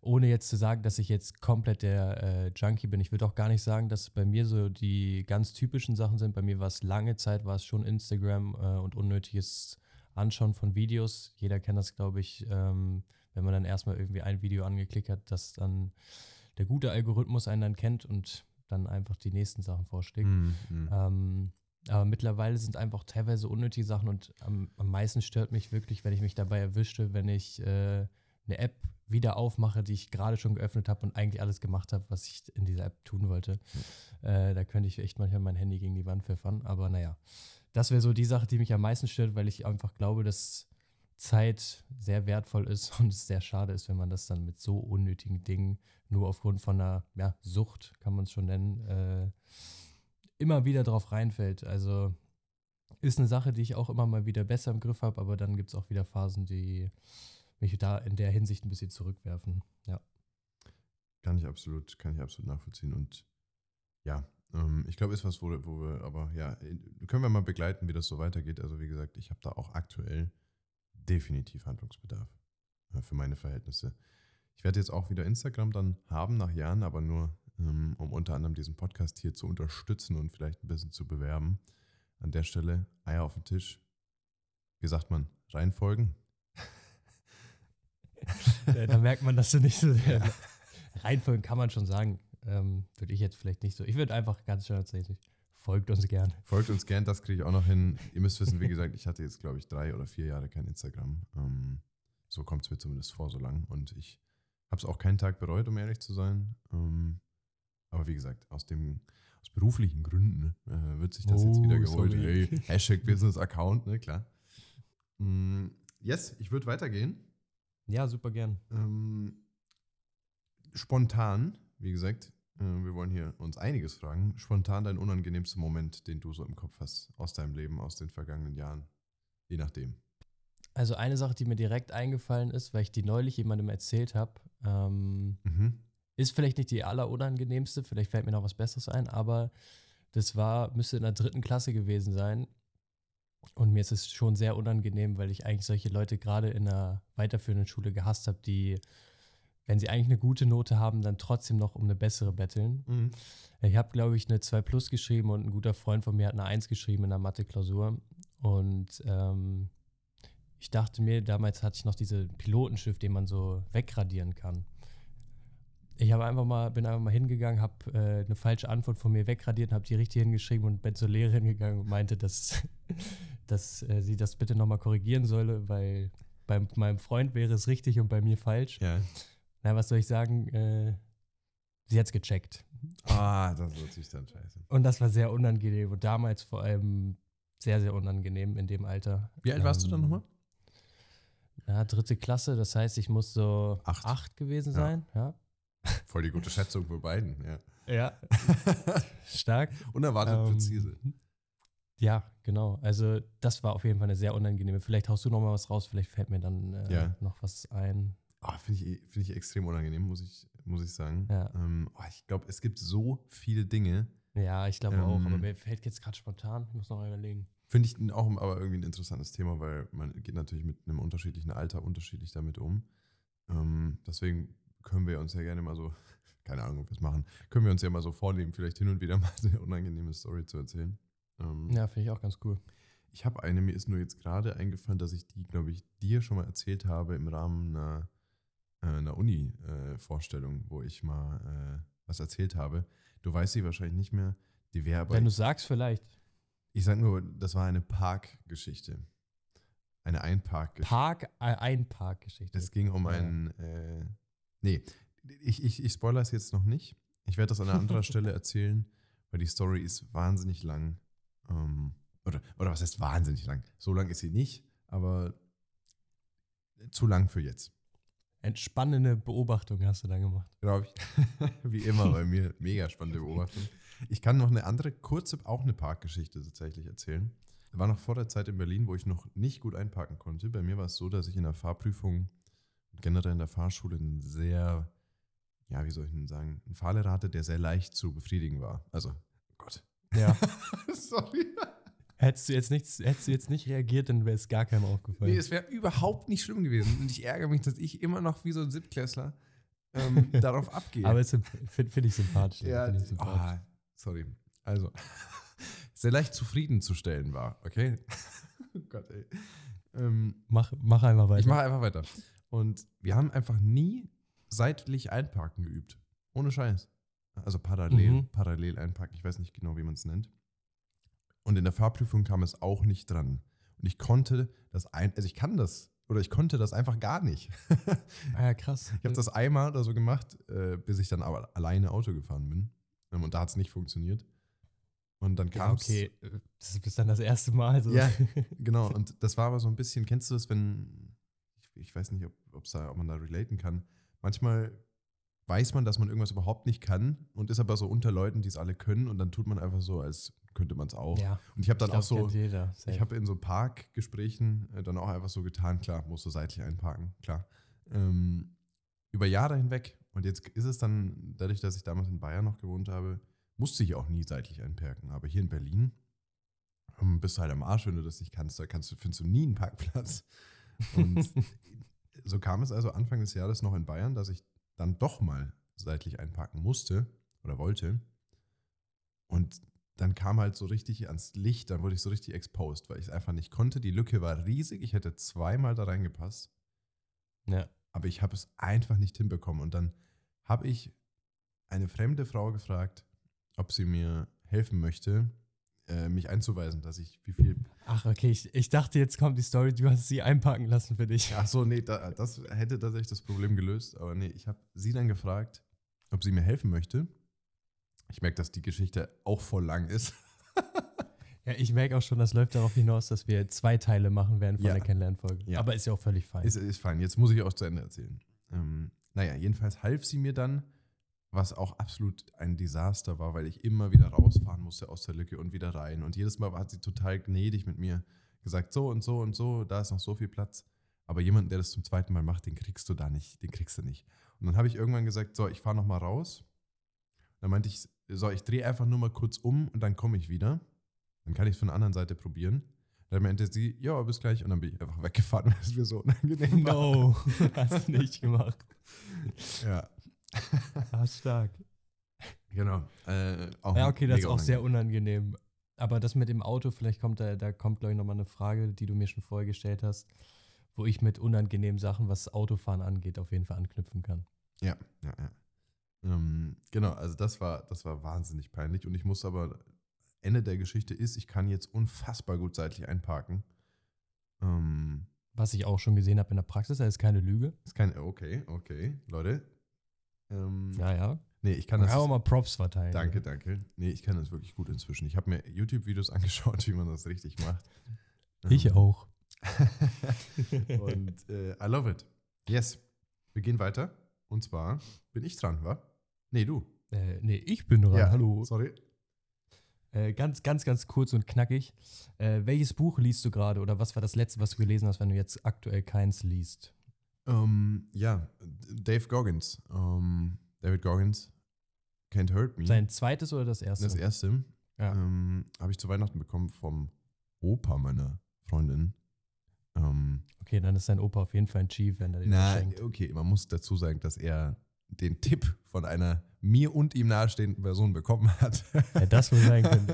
[SPEAKER 2] Ohne jetzt zu sagen, dass ich jetzt komplett der äh, Junkie bin. Ich würde auch gar nicht sagen, dass bei mir so die ganz typischen Sachen sind. Bei mir war es lange Zeit, war es schon Instagram äh, und unnötiges Anschauen von Videos. Jeder kennt das, glaube ich, ähm, wenn man dann erstmal irgendwie ein Video angeklickt hat, dass dann der gute Algorithmus einen dann kennt und dann einfach die nächsten Sachen vorschlägt.
[SPEAKER 1] Mm.
[SPEAKER 2] Ähm, aber mittlerweile sind einfach teilweise unnötige Sachen und am, am meisten stört mich wirklich, wenn ich mich dabei erwischte, wenn ich äh, eine App wieder aufmache, die ich gerade schon geöffnet habe und eigentlich alles gemacht habe, was ich in dieser App tun wollte. Äh, da könnte ich echt manchmal mein Handy gegen die Wand pfeffern. Aber naja, das wäre so die Sache, die mich am meisten stört, weil ich einfach glaube, dass Zeit sehr wertvoll ist und es sehr schade ist, wenn man das dann mit so unnötigen Dingen nur aufgrund von einer ja, Sucht, kann man es schon nennen, äh, immer wieder drauf reinfällt. Also ist eine Sache, die ich auch immer mal wieder besser im Griff habe, aber dann gibt es auch wieder Phasen, die mich da in der Hinsicht ein bisschen zurückwerfen. Ja.
[SPEAKER 1] Kann ich absolut, kann ich absolut nachvollziehen. Und ja, ähm, ich glaube, ist was, wo, wo wir, aber ja, können wir mal begleiten, wie das so weitergeht. Also wie gesagt, ich habe da auch aktuell definitiv Handlungsbedarf äh, für meine Verhältnisse. Ich werde jetzt auch wieder Instagram dann haben nach Jahren, aber nur, ähm, um unter anderem diesen Podcast hier zu unterstützen und vielleicht ein bisschen zu bewerben. An der Stelle Eier auf den Tisch. Wie sagt man? Reinfolgen?
[SPEAKER 2] Da merkt man, dass du nicht so sehr reinfolgen kann man schon sagen. Ähm, würde ich jetzt vielleicht nicht so. Ich würde einfach ganz schön tatsächlich. Folgt uns gern.
[SPEAKER 1] Folgt uns gern, das kriege ich auch noch hin. Ihr müsst wissen, wie gesagt, ich hatte jetzt, glaube ich, drei oder vier Jahre kein Instagram. Ähm, so kommt es mir zumindest vor, so lang. Und ich habe es auch keinen Tag bereut, um ehrlich zu sein. Ähm, aber wie gesagt, aus dem aus beruflichen Gründen äh, wird sich das jetzt
[SPEAKER 2] Oh,
[SPEAKER 1] wieder geholt.
[SPEAKER 2] sorry.
[SPEAKER 1] Hey, Hashtag Business Account, ne, klar. Mm, yes, ich würde weitergehen.
[SPEAKER 2] Ja, super gern.
[SPEAKER 1] Ähm, spontan, wie gesagt, wir wollen hier uns einiges fragen. Spontan dein unangenehmster Moment, den du so im Kopf hast aus deinem Leben, aus den vergangenen Jahren. Je nachdem.
[SPEAKER 2] Also eine Sache, die mir direkt eingefallen ist, weil ich die neulich jemandem erzählt habe, ähm,
[SPEAKER 1] Mhm.
[SPEAKER 2] ist vielleicht nicht die allerunangenehmste, vielleicht fällt mir noch was Besseres ein, aber das war, müsste in der dritten Klasse gewesen sein. Und mir ist es schon sehr unangenehm, weil ich eigentlich solche Leute gerade in einer weiterführenden Schule gehasst habe, die, wenn sie eigentlich eine gute Note haben, dann trotzdem noch um eine bessere betteln.
[SPEAKER 1] Mhm.
[SPEAKER 2] Ich habe, glaube ich, eine 2 Plus geschrieben und ein guter Freund von mir hat eine 1 geschrieben in der Mathe-Klausur. Und ähm, ich dachte mir, damals hatte ich noch diese Pilotenschiff, den man so wegradieren kann. Ich habe einfach mal, bin einfach mal hingegangen, habe äh, eine falsche Antwort von mir wegradiert, habe die richtig hingeschrieben und bin zur Lehrerin gegangen und meinte, dass, dass äh, sie das bitte nochmal korrigieren solle, weil bei meinem Freund wäre es richtig und bei mir falsch.
[SPEAKER 1] Ja.
[SPEAKER 2] Na, was soll ich sagen? Äh, sie hat es gecheckt.
[SPEAKER 1] Ah, das wird sich dann scheiße.
[SPEAKER 2] Und das war sehr unangenehm und damals vor allem sehr, sehr unangenehm in dem Alter.
[SPEAKER 1] Wie alt warst du dann
[SPEAKER 2] Ähm,
[SPEAKER 1] nochmal?
[SPEAKER 2] Ja, dritte Klasse, das heißt, ich muss so
[SPEAKER 1] Acht.
[SPEAKER 2] acht, gewesen
[SPEAKER 1] Ja.
[SPEAKER 2] sein. Ja.
[SPEAKER 1] Voll die gute Schätzung für beiden, ja.
[SPEAKER 2] Ja, stark.
[SPEAKER 1] Unerwartet
[SPEAKER 2] Ähm,
[SPEAKER 1] präzise.
[SPEAKER 2] Ja, genau. Also, das war auf jeden Fall eine sehr unangenehme. Vielleicht haust du noch mal was raus, vielleicht fällt mir dann äh,
[SPEAKER 1] Ja.
[SPEAKER 2] noch was ein.
[SPEAKER 1] Ah, Finde ich, find ich extrem unangenehm, muss ich, muss ich sagen.
[SPEAKER 2] Ja.
[SPEAKER 1] Ähm, oh, ich glaube, es gibt so viele Dinge,
[SPEAKER 2] Ja, ich glaube auch, aber
[SPEAKER 1] Ähm,
[SPEAKER 2] mir fällt jetzt gerade spontan. Ich muss noch mal überlegen.
[SPEAKER 1] Finde ich auch aber irgendwie ein interessantes Thema, weil man geht natürlich mit einem unterschiedlichen Alter unterschiedlich damit um. Ähm, deswegen können wir uns ja gerne mal so, keine Ahnung, ob wir es machen, können wir uns ja mal so vornehmen, vielleicht hin und wieder mal eine unangenehme Story zu erzählen. Ähm,
[SPEAKER 2] Ja, finde ich auch ganz cool.
[SPEAKER 1] Ich habe eine, mir ist nur jetzt gerade eingefallen, dass ich die, glaube ich, dir schon mal erzählt habe im Rahmen einer, äh, einer Uni-Vorstellung, wo ich mal äh, was erzählt habe. Du weißt sie wahrscheinlich nicht mehr. Die wäre aber
[SPEAKER 2] Wenn du sagst, vielleicht.
[SPEAKER 1] ich sage nur, das war eine Parkgeschichte. Eine Einparkgeschichte.
[SPEAKER 2] Park, äh, Einparkgeschichte.
[SPEAKER 1] Es ging um
[SPEAKER 2] Ja.
[SPEAKER 1] einen. Äh, nee, ich, ich, ich spoilere es jetzt noch nicht. Ich werde das an einer anderen Stelle erzählen, weil die Story ist wahnsinnig lang. Ähm, oder, oder was heißt wahnsinnig lang? So lang ist sie nicht, aber zu lang für jetzt.
[SPEAKER 2] Entspannende Beobachtung hast du dann gemacht.
[SPEAKER 1] Glaube ich. Wie immer bei mir. Mega spannende Beobachtung. Ich kann noch eine andere, kurze, auch eine Parkgeschichte tatsächlich erzählen. War noch vor der Zeit in Berlin, wo ich noch nicht gut einparken konnte. Bei mir war es so, dass ich in der Fahrprüfung generell in der Fahrschule ein sehr, ja, wie soll ich denn sagen, einen Fahrlehrer hatte, der sehr leicht zu befriedigen war. Also, oh Gott.
[SPEAKER 2] Ja.
[SPEAKER 1] Sorry.
[SPEAKER 2] Hättest, du jetzt nicht, hättest du jetzt nicht reagiert, dann wäre es gar keinem aufgefallen.
[SPEAKER 1] Nee, es wäre überhaupt nicht schlimm gewesen. Und ich ärgere mich, dass ich immer noch wie so ein Siebtklässler ähm, darauf abgehe.
[SPEAKER 2] Aber finde find ich sympathisch.
[SPEAKER 1] ja,
[SPEAKER 2] ich sympathisch.
[SPEAKER 1] ah, sorry. Also, sehr leicht zufriedenzustellen war, okay? oh Gott, ey. Ähm,
[SPEAKER 2] mach, mach einfach weiter.
[SPEAKER 1] Ich mache einfach weiter. Und wir haben einfach nie seitlich einparken geübt. Ohne Scheiß. Also parallel,
[SPEAKER 2] Mhm.
[SPEAKER 1] parallel einparken. Ich weiß nicht genau, wie man es nennt. Und in der Fahrprüfung kam es auch nicht dran. Und ich konnte das ein, also ich kann das, oder ich konnte das einfach gar nicht.
[SPEAKER 2] ah, ja, krass.
[SPEAKER 1] Ich habe das einmal oder so gemacht, äh, bis ich dann aber alleine Auto gefahren bin. Ähm, und da hat es nicht funktioniert. Und dann
[SPEAKER 2] ja,
[SPEAKER 1] kam es.
[SPEAKER 2] okay. Das ist dann das erste Mal. So.
[SPEAKER 1] Ja, genau. Und das war aber so ein bisschen, kennst du das, wenn, ich, ich weiß nicht, ob, da, ob man da relaten kann. Manchmal weiß man, dass man irgendwas überhaupt nicht kann und ist aber so unter Leuten, die es alle können und dann tut man einfach so, als könnte man es auch.
[SPEAKER 2] ja.
[SPEAKER 1] Und ich habe dann
[SPEAKER 2] Ich
[SPEAKER 1] auch so,
[SPEAKER 2] jeder.
[SPEAKER 1] Ich habe in so Parkgesprächen äh, dann auch einfach so getan, klar, musst du seitlich einparken, klar. Ähm, über Jahre hinweg. Und jetzt ist es dann, dadurch, dass ich damals in Bayern noch gewohnt habe, musste ich auch nie seitlich einparken. Aber hier in Berlin ähm, bist du halt am Arsch, wenn du das nicht kannst. Da kannst du, findest du nie einen Parkplatz. Und so kam es also Anfang des Jahres noch in Bayern, dass ich dann doch mal seitlich einparken musste oder wollte. Und dann kam halt so richtig ans Licht, dann wurde ich so richtig exposed, weil ich es einfach nicht konnte. Die Lücke war riesig, ich hätte zweimal da reingepasst,
[SPEAKER 2] ja.
[SPEAKER 1] aber ich habe es einfach nicht hinbekommen. Und dann habe ich eine fremde Frau gefragt, ob sie mir helfen möchte, äh, mich einzuweisen, dass ich wie viel.
[SPEAKER 2] Ach, okay. Ich, ich dachte, jetzt kommt die Story, du hast sie einpacken lassen für dich.
[SPEAKER 1] Ach so, nee, da, das hätte tatsächlich das Problem gelöst, aber nee, ich habe sie dann gefragt, ob sie mir helfen möchte. Ich merke, dass die Geschichte auch voll lang ist.
[SPEAKER 2] Ja, ich merke auch schon, das läuft darauf hinaus, dass wir zwei Teile machen werden von
[SPEAKER 1] Ja.
[SPEAKER 2] der Kennenlernfolge.
[SPEAKER 1] Ja.
[SPEAKER 2] Aber ist ja auch völlig fein.
[SPEAKER 1] Ist, ist fein, jetzt muss ich auch zu Ende erzählen. Ähm, naja, jedenfalls half sie mir dann, was auch absolut ein Desaster war, weil ich immer wieder rausfahren musste aus der Lücke und wieder rein. Und jedes Mal hat sie total gnädig mit mir gesagt, so und so und so, da ist noch so viel Platz. Aber jemanden, der das zum zweiten Mal macht, den kriegst du da nicht, den kriegst du nicht. Und dann habe ich irgendwann gesagt, so, ich fahre noch mal raus. Dann meinte ich, so, ich drehe einfach nur mal kurz um und dann komme ich wieder. Dann kann ich es von der anderen Seite probieren. Dann meinte sie, ja, bis gleich. Und dann bin ich einfach weggefahren, weil es mir so unangenehm war.
[SPEAKER 2] no, hast du nicht gemacht.
[SPEAKER 1] Ja,
[SPEAKER 2] Ah, stark.
[SPEAKER 1] genau. Äh,
[SPEAKER 2] Ja, okay, das ist auch sehr unangenehm. Aber das mit dem Auto, vielleicht kommt da, da kommt, glaube ich, nochmal eine Frage, die du mir schon vorher gestellt hast, wo ich mit unangenehmen Sachen, was Autofahren angeht, auf jeden Fall anknüpfen kann.
[SPEAKER 1] Ja, ja, ja. Ähm, genau, also das war, das war wahnsinnig peinlich. Und ich muss aber, Ende der Geschichte ist, ich kann jetzt unfassbar gut seitlich einparken. Ähm,
[SPEAKER 2] Was ich auch schon gesehen habe in der Praxis, das ist keine Lüge.
[SPEAKER 1] ist kein, okay, okay, Leute. Ähm,
[SPEAKER 2] Ja, ja.
[SPEAKER 1] Nee, ich kann
[SPEAKER 2] Kann
[SPEAKER 1] das.
[SPEAKER 2] auch mal Props verteilen.
[SPEAKER 1] Danke, danke. Nee, ich kann das wirklich gut inzwischen. Ich habe mir YouTube-Videos angeschaut, wie man das richtig macht.
[SPEAKER 2] Ich
[SPEAKER 1] Ähm,
[SPEAKER 2] auch.
[SPEAKER 1] Und äh, I love it. Yes. Wir gehen weiter. Und zwar bin ich dran, wa? Nee, du.
[SPEAKER 2] Äh, nee, ich bin dran. Hallo.
[SPEAKER 1] Sorry.
[SPEAKER 2] Äh, ganz, ganz, ganz kurz und knackig. Äh, welches Buch liest du gerade oder was war das letzte, was du gelesen hast, wenn du jetzt aktuell keins liest?
[SPEAKER 1] Ähm, ja, Dave Goggins. Ähm, David Goggins. Can't Hurt Me.
[SPEAKER 2] Sein zweites oder das erste?
[SPEAKER 1] das erste.
[SPEAKER 2] Ja.
[SPEAKER 1] Ähm, Habe ich zu Weihnachten bekommen vom Opa meiner Freundin. Ähm,
[SPEAKER 2] Okay, dann ist dein Opa auf jeden Fall ein Chief, wenn er das
[SPEAKER 1] na,
[SPEAKER 2] schenkt.
[SPEAKER 1] okay, man muss dazu sagen, dass er den Tipp von einer mir und ihm nahestehenden Person bekommen hat.
[SPEAKER 2] Ja, das wohl sein können.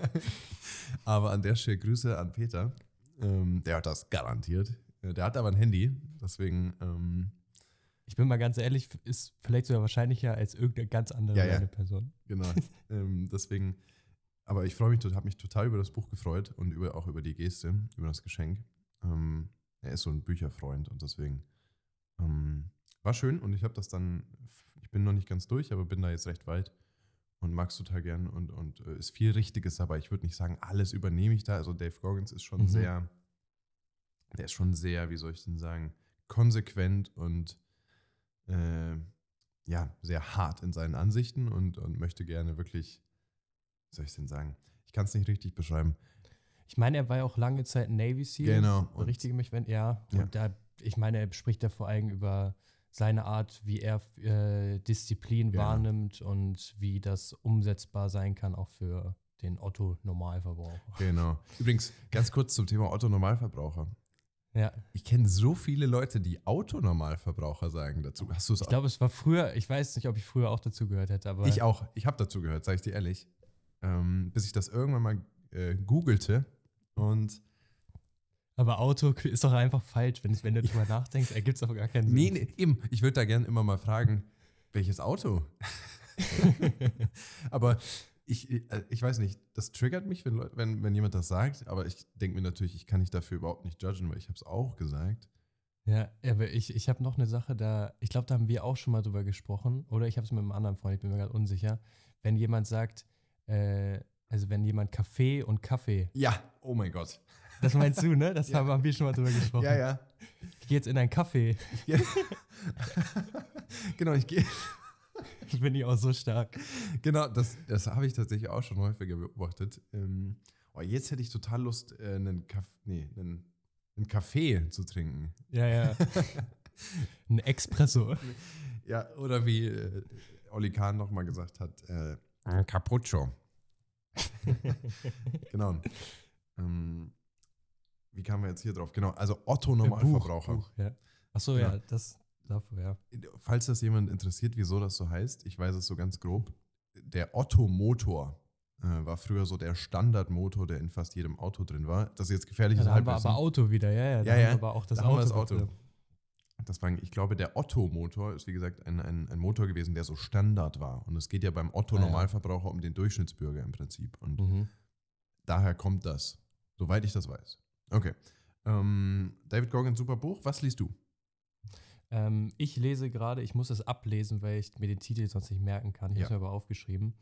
[SPEAKER 1] aber an der Stelle Grüße an Peter. Ähm, der hat das garantiert. Äh, Der hat aber ein Handy, deswegen. Ähm,
[SPEAKER 2] Ich bin mal ganz ehrlich, ist vielleicht sogar wahrscheinlicher als irgendeine ganz andere
[SPEAKER 1] Ja, ja.
[SPEAKER 2] Person.
[SPEAKER 1] genau. ähm, deswegen. Aber ich freue mich, habe mich total über das Buch gefreut und über, auch über die Geste, über das Geschenk. Ähm, er ist so ein Bücherfreund und deswegen ähm, war schön und ich habe das dann, bin noch nicht ganz durch, aber bin da jetzt recht weit und mag es total gern und, und äh, ist viel Richtiges, aber ich würde nicht sagen, alles übernehme ich da. Also Dave Goggins ist schon
[SPEAKER 2] Mhm.
[SPEAKER 1] sehr, der ist schon sehr, wie soll ich denn sagen, konsequent und äh, ja, sehr hart in seinen Ansichten und, und möchte gerne wirklich, wie soll ich denn sagen? Ich kann es nicht richtig beschreiben.
[SPEAKER 2] Ich meine, er war ja auch lange Zeit Navy SEAL.
[SPEAKER 1] Genau.
[SPEAKER 2] Und Richtig mich, wenn ja.
[SPEAKER 1] Ja.
[SPEAKER 2] Und da, ich meine, er spricht ja vor allem über seine Art, wie er äh, Disziplin
[SPEAKER 1] Genau.
[SPEAKER 2] wahrnimmt und wie das umsetzbar sein kann, auch für den Otto-Normalverbraucher.
[SPEAKER 1] Genau. Übrigens, ganz kurz zum Thema Otto-Normalverbraucher.
[SPEAKER 2] Ja.
[SPEAKER 1] Ich kenne so viele Leute, die Autonormalverbraucher sagen dazu. Hast du es
[SPEAKER 2] Ich glaube, es war früher, ich weiß nicht, ob ich früher auch dazu gehört hätte, aber
[SPEAKER 1] Ich auch. Ich habe dazu gehört, sage ich dir ehrlich. Ähm, bis ich das irgendwann mal äh, googelte und
[SPEAKER 2] Aber Auto ist doch einfach falsch, wenn, wenn du drüber nachdenkst, ergibt es aber gar keinen Sinn.
[SPEAKER 1] nee, nee, eben, ich würde da gerne immer mal fragen, welches Auto? aber ich, äh, ich weiß nicht, das triggert mich, wenn, wenn, wenn jemand das sagt, aber ich denke mir natürlich, ich kann nicht dafür überhaupt nicht judgen, weil ich habe es auch gesagt.
[SPEAKER 2] Ja, aber ich, ich habe noch eine Sache da, ich glaube, da haben wir auch schon mal drüber gesprochen, oder ich habe es mit einem anderen Freund, ich bin mir gerade unsicher. Wenn jemand sagt, äh, also wenn jemand Kaffee und Kaffee,
[SPEAKER 1] Ja, oh mein Gott.
[SPEAKER 2] Das meinst du, ne? Das
[SPEAKER 1] Ja.
[SPEAKER 2] haben, wir schon mal drüber gesprochen.
[SPEAKER 1] Ja, ja.
[SPEAKER 2] Ich gehe jetzt in ein Kaffee,
[SPEAKER 1] ja. genau, ich gehe.
[SPEAKER 2] das bin ich auch so stark.
[SPEAKER 1] Genau, das, das habe ich tatsächlich auch schon häufiger beobachtet. Ähm, oh, jetzt hätte ich total Lust, äh, einen, Kaff nee, einen, einen Kaffee zu trinken.
[SPEAKER 2] Ja, ja. Ein Espresso.
[SPEAKER 1] Ja, oder wie äh, Oli Kahn nochmal gesagt hat, äh, ein Cappuccio. genau. Ähm, wie kamen wir jetzt hier drauf? Genau, also Otto Normalverbraucher.
[SPEAKER 2] Buch, Buch, ja. Achso,
[SPEAKER 1] Ja.
[SPEAKER 2] ja, das dafür, ja.
[SPEAKER 1] Falls das jemand interessiert, wieso das so heißt, ich weiß es so ganz grob. Der Otto-Motor äh, war früher so der Standardmotor, der in fast jedem Auto drin war. Das ist jetzt gefährliches
[SPEAKER 2] Da haben wir aber Auto wieder, ja, ja. Da
[SPEAKER 1] Ja, ja.
[SPEAKER 2] aber auch das
[SPEAKER 1] Da haben wir
[SPEAKER 2] Auto.
[SPEAKER 1] das Auto. Das war, ich glaube, der Otto-Motor ist, wie gesagt, ein, ein, ein Motor gewesen, der so Standard war. Und es geht ja beim
[SPEAKER 2] Ah, ja.
[SPEAKER 1] Otto-Normalverbraucher um den Durchschnittsbürger im Prinzip. Und
[SPEAKER 2] Mhm.
[SPEAKER 1] daher kommt das, soweit ich das weiß. Okay. Ähm, David Goggins, super Buch. Was liest du?
[SPEAKER 2] Ähm, ich lese gerade, ich muss es ablesen, weil ich mir den Titel sonst nicht merken kann. Ich
[SPEAKER 1] Ja.
[SPEAKER 2] habe es mir aber aufgeschrieben.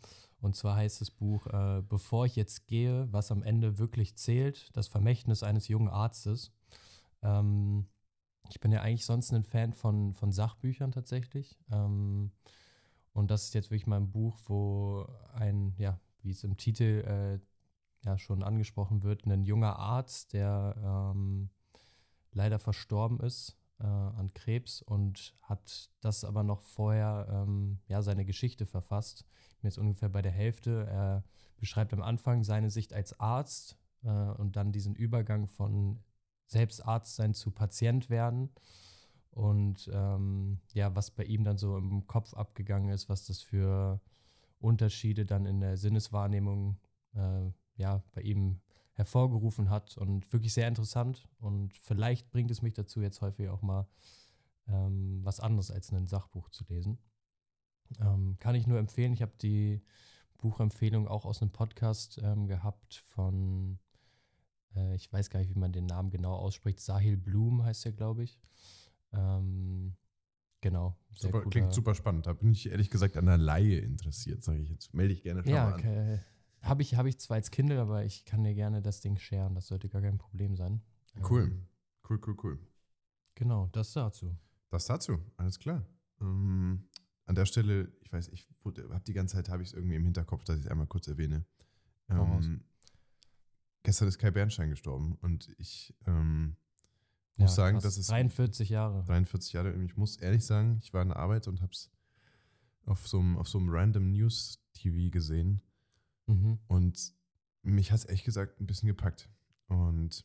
[SPEAKER 2] Und zwar heißt das Buch, äh, Bevor ich jetzt gehe, was am Ende wirklich zählt, das Vermächtnis eines jungen Arztes. Ähm, ich bin ja eigentlich sonst ein Fan von, von Sachbüchern tatsächlich. Ähm, und das ist jetzt wirklich mal ein Buch, wo ein, ja, wie es im Titel äh, ja schon angesprochen wird, ein junger Arzt, der ähm, leider verstorben ist äh, an Krebs und hat das aber noch vorher ähm, ja seine Geschichte verfasst. Bin jetzt ungefähr bei der Hälfte. Er beschreibt am Anfang seine Sicht als Arzt äh, und dann diesen Übergang von selbst Arzt sein zu Patient werden und ähm, ja, was bei ihm dann so im Kopf abgegangen ist, was das für Unterschiede dann in der Sinneswahrnehmung äh, ja bei ihm hervorgerufen hat und wirklich sehr interessant und vielleicht bringt es mich dazu, jetzt häufig auch mal ähm, was anderes als ein Sachbuch zu lesen. Ähm, kann ich nur empfehlen. Ich habe die Buchempfehlung auch aus einem Podcast ähm, gehabt von, äh, ich weiß gar nicht, wie man den Namen genau ausspricht, Sahil Bloom heißt er, glaube ich. Ähm, genau.
[SPEAKER 1] Super, klingt super spannend. Da bin ich ehrlich gesagt an der Laie interessiert, sage ich jetzt. Melde ich gerne schon
[SPEAKER 2] Ja,
[SPEAKER 1] mal an.
[SPEAKER 2] okay. Habe ich, hab ich zwar als Kindle, aber ich kann dir gerne das Ding sharen. Das sollte gar kein Problem sein.
[SPEAKER 1] Cool.
[SPEAKER 2] Ähm,
[SPEAKER 1] Cool, cool, cool.
[SPEAKER 2] genau, das dazu.
[SPEAKER 1] Das dazu, alles klar. Ähm, an der Stelle, ich weiß, ich habe die ganze Zeit habe ich es irgendwie im Hinterkopf, dass ich es einmal kurz erwähne. Ähm, gestern ist Kai Bernstein gestorben und ich ähm, muss sagen,
[SPEAKER 2] krass.
[SPEAKER 1] das ist
[SPEAKER 2] 43 Jahre.
[SPEAKER 1] 43 Jahre. und Ich muss ehrlich sagen, ich war in der Arbeit und habe es auf so einem auf so einem random News TV gesehen
[SPEAKER 2] Mhm.
[SPEAKER 1] und mich hat es ehrlich gesagt ein bisschen gepackt. Und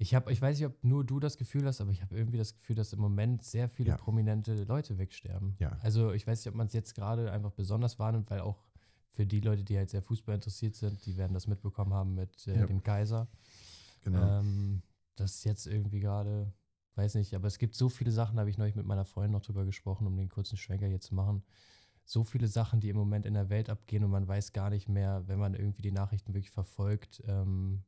[SPEAKER 2] Ich, hab, ich weiß nicht, ob nur du das Gefühl hast, aber ich habe irgendwie das Gefühl, dass im Moment sehr viele
[SPEAKER 1] Ja.
[SPEAKER 2] prominente Leute wegsterben.
[SPEAKER 1] Ja.
[SPEAKER 2] Also ich weiß nicht, ob man es jetzt gerade einfach besonders wahrnimmt, weil auch für die Leute, die halt sehr Fußball interessiert sind, die werden das mitbekommen haben mit äh,
[SPEAKER 1] Ja.
[SPEAKER 2] dem Kaiser.
[SPEAKER 1] genau.
[SPEAKER 2] Ähm, das jetzt irgendwie gerade, weiß nicht, aber es gibt so viele Sachen, da habe ich neulich mit meiner Freundin noch drüber gesprochen, um den kurzen Schwenker hier zu machen. So viele Sachen, die im Moment in der Welt abgehen und man weiß gar nicht mehr, wenn man irgendwie die Nachrichten wirklich verfolgt, ähm,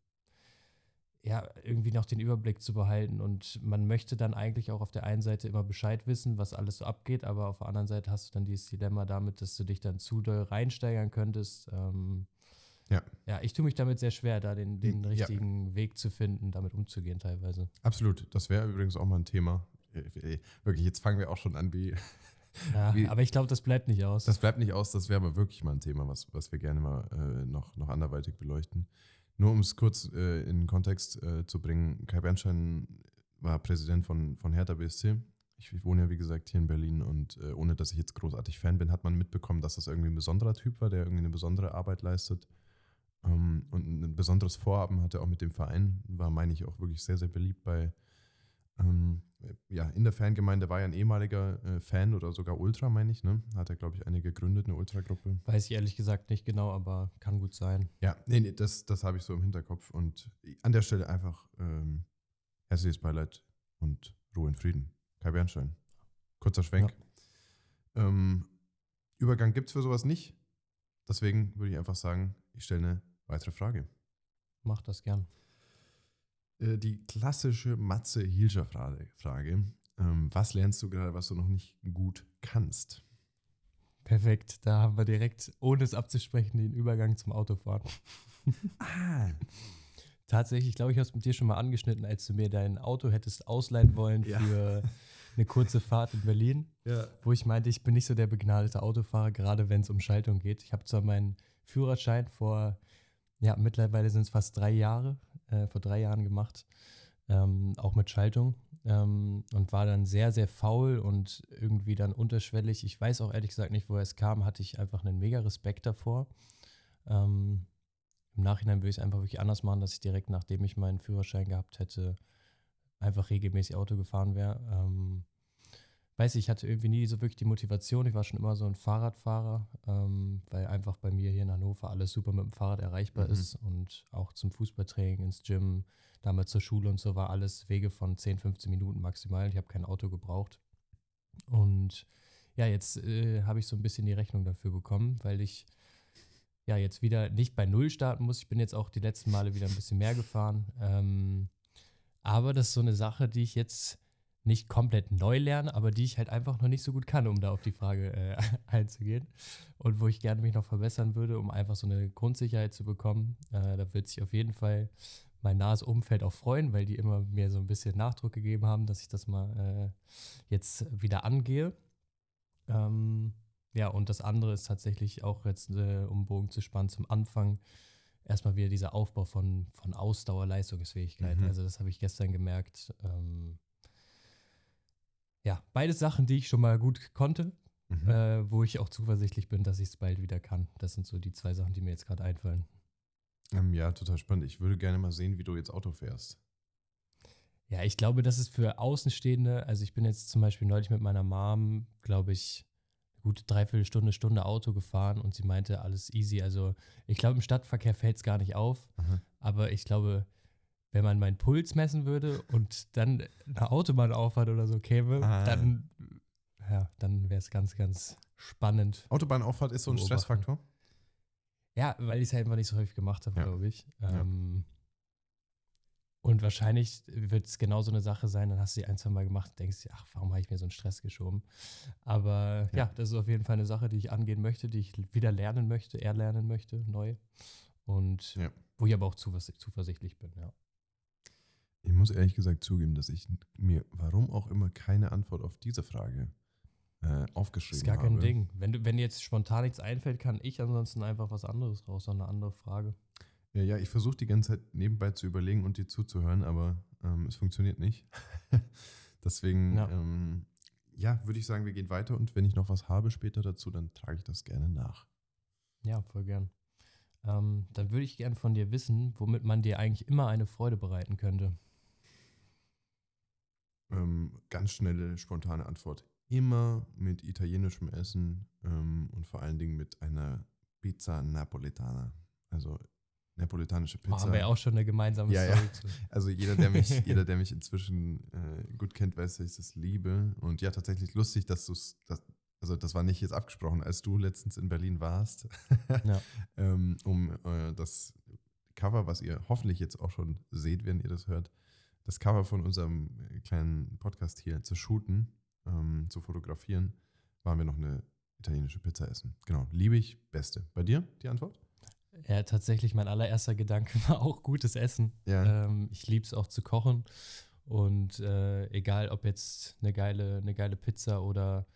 [SPEAKER 2] ja, irgendwie noch den Überblick zu behalten. Und man möchte dann eigentlich auch auf der einen Seite immer Bescheid wissen, was alles so abgeht, aber auf der anderen Seite hast du dann dieses Dilemma damit, dass du dich dann zu doll reinsteigern könntest. Ähm,
[SPEAKER 1] Ja.
[SPEAKER 2] Ja, ich tue mich damit sehr schwer, da den, den
[SPEAKER 1] Ja.
[SPEAKER 2] richtigen Weg zu finden, damit umzugehen teilweise.
[SPEAKER 1] Absolut. Das wäre übrigens auch mal ein Thema. wirklich, jetzt fangen wir auch schon an, wie.
[SPEAKER 2] Ja,
[SPEAKER 1] wie
[SPEAKER 2] aber ich glaube, das bleibt nicht aus.
[SPEAKER 1] das bleibt nicht aus, das wäre aber wirklich mal ein Thema, was, was wir gerne mal äh, noch, noch anderweitig beleuchten. Nur um es kurz äh, in den Kontext äh, zu bringen, Kai Bernstein war Präsident von, von Hertha BSC. Ich, ich wohne ja, wie gesagt, hier in Berlin und äh, ohne dass ich jetzt großartig Fan bin, hat man mitbekommen, dass das irgendwie ein besonderer Typ war, der irgendwie eine besondere Arbeit leistet. Ähm, und ein besonderes Vorhaben hatte auch mit dem Verein, war, meine ich, auch wirklich sehr, sehr beliebt bei, ähm, ja, in der Fangemeinde war er ein ehemaliger äh, Fan oder sogar Ultra, meine ich, ne? Hat er, glaube ich, eine gegründet, eine Ultra-Gruppe.
[SPEAKER 2] Weiß ich ehrlich gesagt nicht genau, aber kann gut sein.
[SPEAKER 1] Ja, nee, nee, das, das habe ich so im Hinterkopf. Und an der Stelle einfach ähm, herzliches Beileid und Ruhe in Frieden. Kai Bernstein. Kurzer Schwenk. Ähm, Übergang gibt es für sowas nicht. Deswegen würde ich einfach sagen, ich stelle eine weitere Frage.
[SPEAKER 2] Mach das gern.
[SPEAKER 1] Äh, die klassische Matze-Hilscher-Frage. Frage. Ähm, was lernst du gerade, was du noch nicht gut kannst?
[SPEAKER 2] Perfekt. Da haben wir direkt, ohne es abzusprechen, den Übergang zum Autofahren.
[SPEAKER 1] Ah,
[SPEAKER 2] Tatsächlich, glaube ich, hast mit dir schon mal angeschnitten, als du mir dein Auto hättest ausleihen wollen
[SPEAKER 1] Ja.
[SPEAKER 2] für eine kurze Fahrt in Berlin,
[SPEAKER 1] ja.
[SPEAKER 2] wo ich meinte, ich bin nicht so der begnadete Autofahrer, gerade wenn es um Schaltung geht. Ich habe zwar meinen Führerschein vor, ja, mittlerweile sind es fast drei Jahre, äh, vor drei Jahren gemacht, ähm, auch mit Schaltung ähm, und war dann sehr, sehr faul und irgendwie dann unterschwellig. Ich weiß auch ehrlich gesagt nicht, woher es kam, hatte ich einfach einen mega Respekt davor. Ähm, Im Nachhinein würde ich es einfach wirklich anders machen, dass ich direkt nachdem ich meinen Führerschein gehabt hätte, einfach regelmäßig Auto gefahren wäre. Ähm, weiß ich, ich hatte irgendwie nie so wirklich die Motivation. Ich war schon immer so ein Fahrradfahrer, ähm, weil einfach bei mir hier in Hannover alles super mit dem Fahrrad erreichbar
[SPEAKER 1] Mhm.
[SPEAKER 2] ist und auch zum Fußballtraining, ins Gym, damals zur Schule und so war alles Wege von 10, 15 Minuten maximal. Ich habe kein Auto gebraucht. Und ja, jetzt äh, habe ich so ein bisschen die Rechnung dafür bekommen, weil ich ja jetzt wieder nicht bei Null starten muss. Ich bin jetzt auch die letzten Male wieder ein bisschen mehr gefahren. Ähm, aber das ist so eine Sache, die ich jetzt nicht komplett neu lerne, aber die ich halt einfach noch nicht so gut kann, um da auf die Frage äh, einzugehen. Und wo ich gerne mich noch verbessern würde, um einfach so eine Grundsicherheit zu bekommen. Äh, da wird sich auf jeden Fall mein nahes Umfeld auch freuen, weil die immer mir so ein bisschen Nachdruck gegeben haben, dass ich das mal äh, jetzt wieder angehe. Ähm, ja, und das andere ist tatsächlich auch jetzt, äh, um Bogen zu spannen, zum Anfang erstmal wieder dieser Aufbau von, von Ausdauer, Leistungsfähigkeit.
[SPEAKER 1] Mhm.
[SPEAKER 2] Also das habe ich gestern gemerkt. Ähm, ja, beide Sachen, die ich schon mal gut konnte,
[SPEAKER 1] Mhm.
[SPEAKER 2] äh, wo ich auch zuversichtlich bin, dass ich es bald wieder kann. Das sind so die zwei Sachen, die mir jetzt gerade einfallen.
[SPEAKER 1] Ähm, ja, total spannend. Ich würde gerne mal sehen, wie du jetzt Auto fährst.
[SPEAKER 2] Ja, ich glaube, das ist für Außenstehende, also ich bin jetzt zum Beispiel neulich mit meiner Mom, glaube ich, eine gute Dreiviertelstunde, Stunde Auto gefahren und sie meinte, alles easy. Also ich glaube, im Stadtverkehr fällt es gar nicht auf,
[SPEAKER 1] Aha.
[SPEAKER 2] aber ich glaube, wenn man meinen Puls messen würde und dann eine Autobahn auffahrt oder so käme,
[SPEAKER 1] Ah.
[SPEAKER 2] dann, ja, dann wäre es ganz, ganz spannend.
[SPEAKER 1] Autobahnauffahrt ist so ein
[SPEAKER 2] Beobachten.
[SPEAKER 1] Stressfaktor?
[SPEAKER 2] Ja, weil ich es halt einfach nicht so häufig gemacht habe,
[SPEAKER 1] Ja.
[SPEAKER 2] glaube ich.
[SPEAKER 1] Ja.
[SPEAKER 2] Ähm, und wahrscheinlich wird es genau so eine Sache sein, dann hast du die ein, zwei Mal gemacht und denkst dir, ach, warum habe ich mir so einen Stress geschoben? Aber ja.
[SPEAKER 1] Ja.
[SPEAKER 2] das ist auf jeden Fall eine Sache, die ich angehen möchte, die ich wieder lernen möchte, erlernen möchte, neu. Und
[SPEAKER 1] Ja.
[SPEAKER 2] wo ich aber auch zuversicht, zuversichtlich bin, ja.
[SPEAKER 1] Ich muss ehrlich gesagt zugeben, dass ich mir, warum auch immer, keine Antwort auf diese Frage äh, aufgeschrieben
[SPEAKER 2] Ist gar
[SPEAKER 1] habe.
[SPEAKER 2] kein Ding. Wenn, du, wenn dir jetzt spontan nichts einfällt, kann ich ansonsten einfach was anderes raus, eine andere Frage.
[SPEAKER 1] Ja, ja, ich versuche die ganze Zeit nebenbei zu überlegen und dir zuzuhören, aber ähm, es funktioniert nicht. Deswegen,
[SPEAKER 2] Ja.
[SPEAKER 1] ja, ähm, ja würde ich sagen, wir gehen weiter und wenn ich noch was habe später dazu, dann trage ich das gerne nach.
[SPEAKER 2] Ja, voll gern. Ähm, dann würde ich gern von dir wissen, womit man dir eigentlich immer eine Freude bereiten könnte.
[SPEAKER 1] Ähm, ganz schnelle, spontane Antwort. Immer mit italienischem Essen ähm, und vor allen Dingen mit einer Pizza Napoletana. Also napolitanische
[SPEAKER 2] Oh,
[SPEAKER 1] Pizza.
[SPEAKER 2] haben wir auch schon eine gemeinsame
[SPEAKER 1] Ja, ja.
[SPEAKER 2] Story zu.
[SPEAKER 1] Also jeder, der mich, jeder, der mich inzwischen äh, gut kennt, weiß, dass ich das liebe. Und ja, tatsächlich lustig, dass du es, das, also das war nicht jetzt abgesprochen, als du letztens in Berlin warst,
[SPEAKER 2] Ja.
[SPEAKER 1] ähm, um äh, das Cover, was ihr hoffentlich jetzt auch schon seht, wenn ihr das hört, das Cover von unserem äh, kleinen Podcast hier zu shooten, ähm, zu fotografieren, waren wir noch eine italienische Pizza essen. Genau, liebe ich, beste. Bei dir die Antwort?
[SPEAKER 2] ja, tatsächlich, mein allererster Gedanke war auch gutes Essen.
[SPEAKER 1] Ja.
[SPEAKER 2] Ähm, ich liebe es auch zu kochen. Und äh, egal, ob jetzt eine geile, eine geile Pizza oder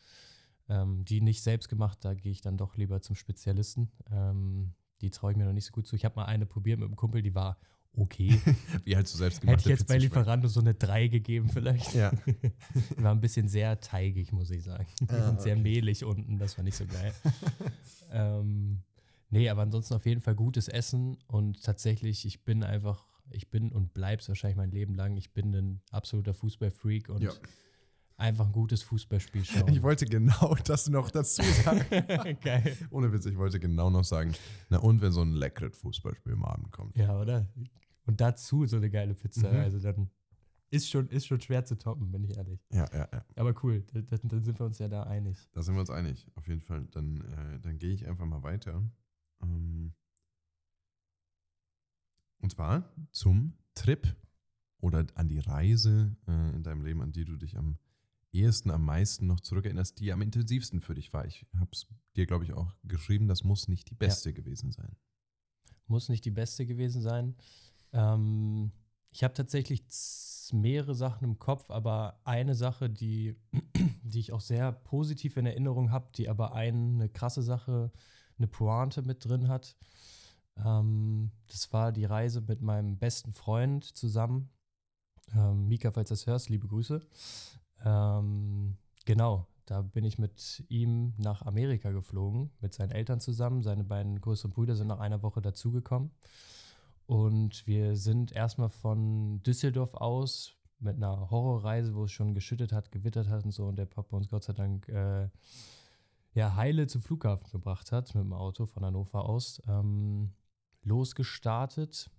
[SPEAKER 2] ähm, die nicht selbst gemacht, da gehe ich dann doch lieber zum Spezialisten. Ähm, die traue ich mir noch nicht so gut zu. Ich habe mal eine probiert mit einem Kumpel, die war okay.
[SPEAKER 1] Wie halt so selbst
[SPEAKER 2] Hätte ich jetzt bei Lieferando so eine 3 gegeben vielleicht.
[SPEAKER 1] Ja.
[SPEAKER 2] War ein bisschen sehr teigig, muss ich sagen.
[SPEAKER 1] Ah,
[SPEAKER 2] Und sehr
[SPEAKER 1] okay.
[SPEAKER 2] mehlig unten, das war nicht so geil. ähm, nee, aber ansonsten auf jeden Fall gutes Essen und tatsächlich, ich bin einfach, ich bin und bleib's wahrscheinlich mein Leben lang, ich bin ein absoluter Fußballfreak und
[SPEAKER 1] Ja.
[SPEAKER 2] einfach ein gutes Fußballspiel schauen.
[SPEAKER 1] Ich wollte genau das noch dazu sagen.
[SPEAKER 2] geil.
[SPEAKER 1] Ohne Witz, ich wollte genau noch sagen, na und wenn so ein leckeres Fußballspiel am Abend kommt.
[SPEAKER 2] Ja, oder? Und dazu so eine geile Pizza.
[SPEAKER 1] Mhm.
[SPEAKER 2] Also dann ist schon, ist schon schwer zu toppen, bin ich ehrlich.
[SPEAKER 1] Ja, ja, ja.
[SPEAKER 2] Aber cool, dann, dann sind wir uns ja da einig.
[SPEAKER 1] Da sind wir uns einig, auf jeden Fall. Dann, äh, dann gehe ich einfach mal weiter. Ähm, und zwar zum Trip oder an die Reise äh, in deinem Leben, an die du dich am ehesten, am meisten noch zurückerinnerst, die am intensivsten für dich war. Ich habe es dir, glaube ich, auch geschrieben, das muss nicht die beste gewesen sein.
[SPEAKER 2] Muss nicht die beste gewesen sein. Ähm, ich habe tatsächlich mehrere Sachen im Kopf, aber eine Sache, die, die ich auch sehr positiv in Erinnerung habe, die aber eine krasse Sache, eine Pointe mit drin hat. Ähm, das war die Reise mit meinem besten Freund zusammen. Ähm, Mika, falls du das hörst, liebe Grüße. Ähm, genau, da bin ich mit ihm nach Amerika geflogen, mit seinen Eltern zusammen. Seine beiden größeren Brüder sind nach einer Woche dazugekommen. Und wir sind erstmal von Düsseldorf aus mit einer Horrorreise, wo es schon geschüttet hat, gewittert hat und so. Und der Papa uns Gott sei Dank äh, ja, heile zum Flughafen gebracht hat mit dem Auto von Hannover aus. Ähm, losgestartet.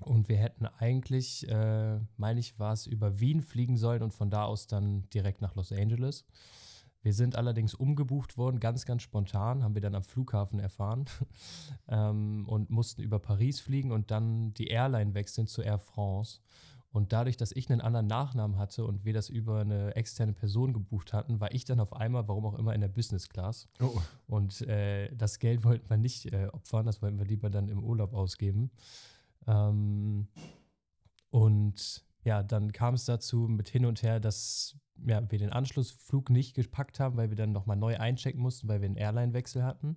[SPEAKER 2] Und wir hätten eigentlich, äh, meine ich, war es über Wien fliegen sollen und von da aus dann direkt nach Los Angeles. Wir sind allerdings umgebucht worden, ganz, ganz spontan, haben wir dann am Flughafen erfahren ähm, und mussten über Paris fliegen und dann die Airline wechseln zu Air France. Und dadurch, dass ich einen anderen Nachnamen hatte und wir das über eine externe Person gebucht hatten, war ich dann auf einmal, warum auch immer, in der Business Class.
[SPEAKER 1] Oh,
[SPEAKER 2] Und äh, das Geld wollten wir nicht äh, opfern, das wollten wir lieber dann im Urlaub ausgeben. Ähm, und ja, dann kam es dazu mit hin und her, dass ja, wir den Anschlussflug nicht gepackt haben, weil wir dann nochmal neu einchecken mussten, weil wir einen Airline-Wechsel hatten.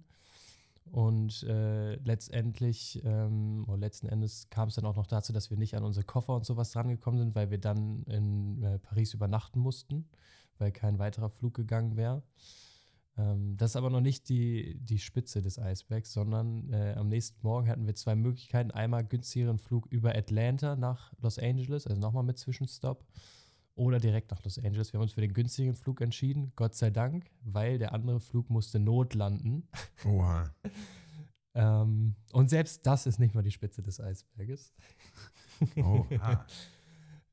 [SPEAKER 2] Und äh, letztendlich, ähm, oder letzten Endes kam es dann auch noch dazu, dass wir nicht an unsere Koffer und sowas drangekommen sind, weil wir dann in äh, Paris übernachten mussten, weil kein weiterer Flug gegangen wäre. Ähm, das ist aber noch nicht die, die Spitze des Eisbergs, sondern äh, am nächsten Morgen hatten wir zwei Möglichkeiten. Einmal günstigeren Flug über Atlanta nach Los Angeles, also nochmal mit Zwischenstopp, oder direkt nach Los Angeles. Wir haben uns für den günstigen Flug entschieden, Gott sei Dank, weil der andere Flug musste notlanden.
[SPEAKER 1] oha.
[SPEAKER 2] Ähm, und selbst das ist nicht mal die Spitze des Eisberges.
[SPEAKER 1] Oha.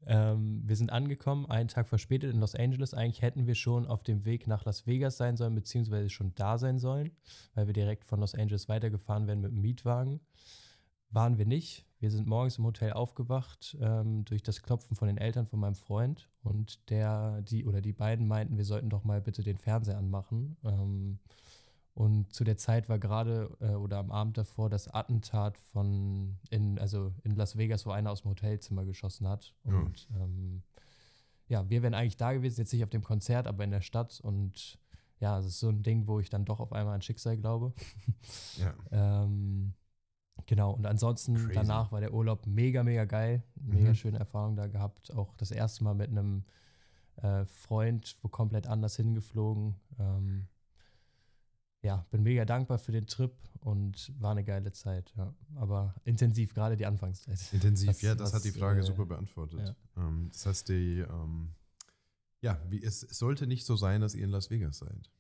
[SPEAKER 2] Ähm, wir sind angekommen, einen Tag verspätet in Los Angeles. Eigentlich hätten wir schon auf dem Weg nach Las Vegas sein sollen, beziehungsweise schon da sein sollen, weil wir direkt von Los Angeles weitergefahren werden mit dem Mietwagen. Waren wir nicht. Wir sind morgens im Hotel aufgewacht ähm, durch das Klopfen von den Eltern von meinem Freund und der, die oder die beiden meinten, wir sollten doch mal bitte den Fernseher anmachen. Ähm, und zu der Zeit war gerade äh, oder am Abend davor das Attentat von in, also in Las Vegas, wo einer aus dem Hotelzimmer geschossen hat.
[SPEAKER 1] Ja.
[SPEAKER 2] Und ähm, ja, wir wären eigentlich da gewesen, jetzt nicht auf dem Konzert, aber in der Stadt. Und ja, es ist so ein Ding, wo ich dann doch auf einmal an Schicksal glaube.
[SPEAKER 1] Ja.
[SPEAKER 2] Ähm, genau, und ansonsten
[SPEAKER 1] Crazy.
[SPEAKER 2] danach war der Urlaub mega, mega geil. Mega
[SPEAKER 1] Mhm.
[SPEAKER 2] schöne Erfahrung da gehabt. Auch das erste Mal mit einem äh, Freund, wo komplett anders hingeflogen. Ähm, ja, bin mega dankbar für den Trip und war eine geile Zeit, ja. Aber intensiv, gerade die Anfangszeit.
[SPEAKER 1] Intensiv,
[SPEAKER 2] Was-
[SPEAKER 1] ja, das hat
[SPEAKER 2] was,
[SPEAKER 1] die Frage
[SPEAKER 2] äh,
[SPEAKER 1] super beantwortet. Ähm, das heißt, die, ähm, ja, wie, es, es sollte nicht so sein, dass ihr in Las Vegas seid.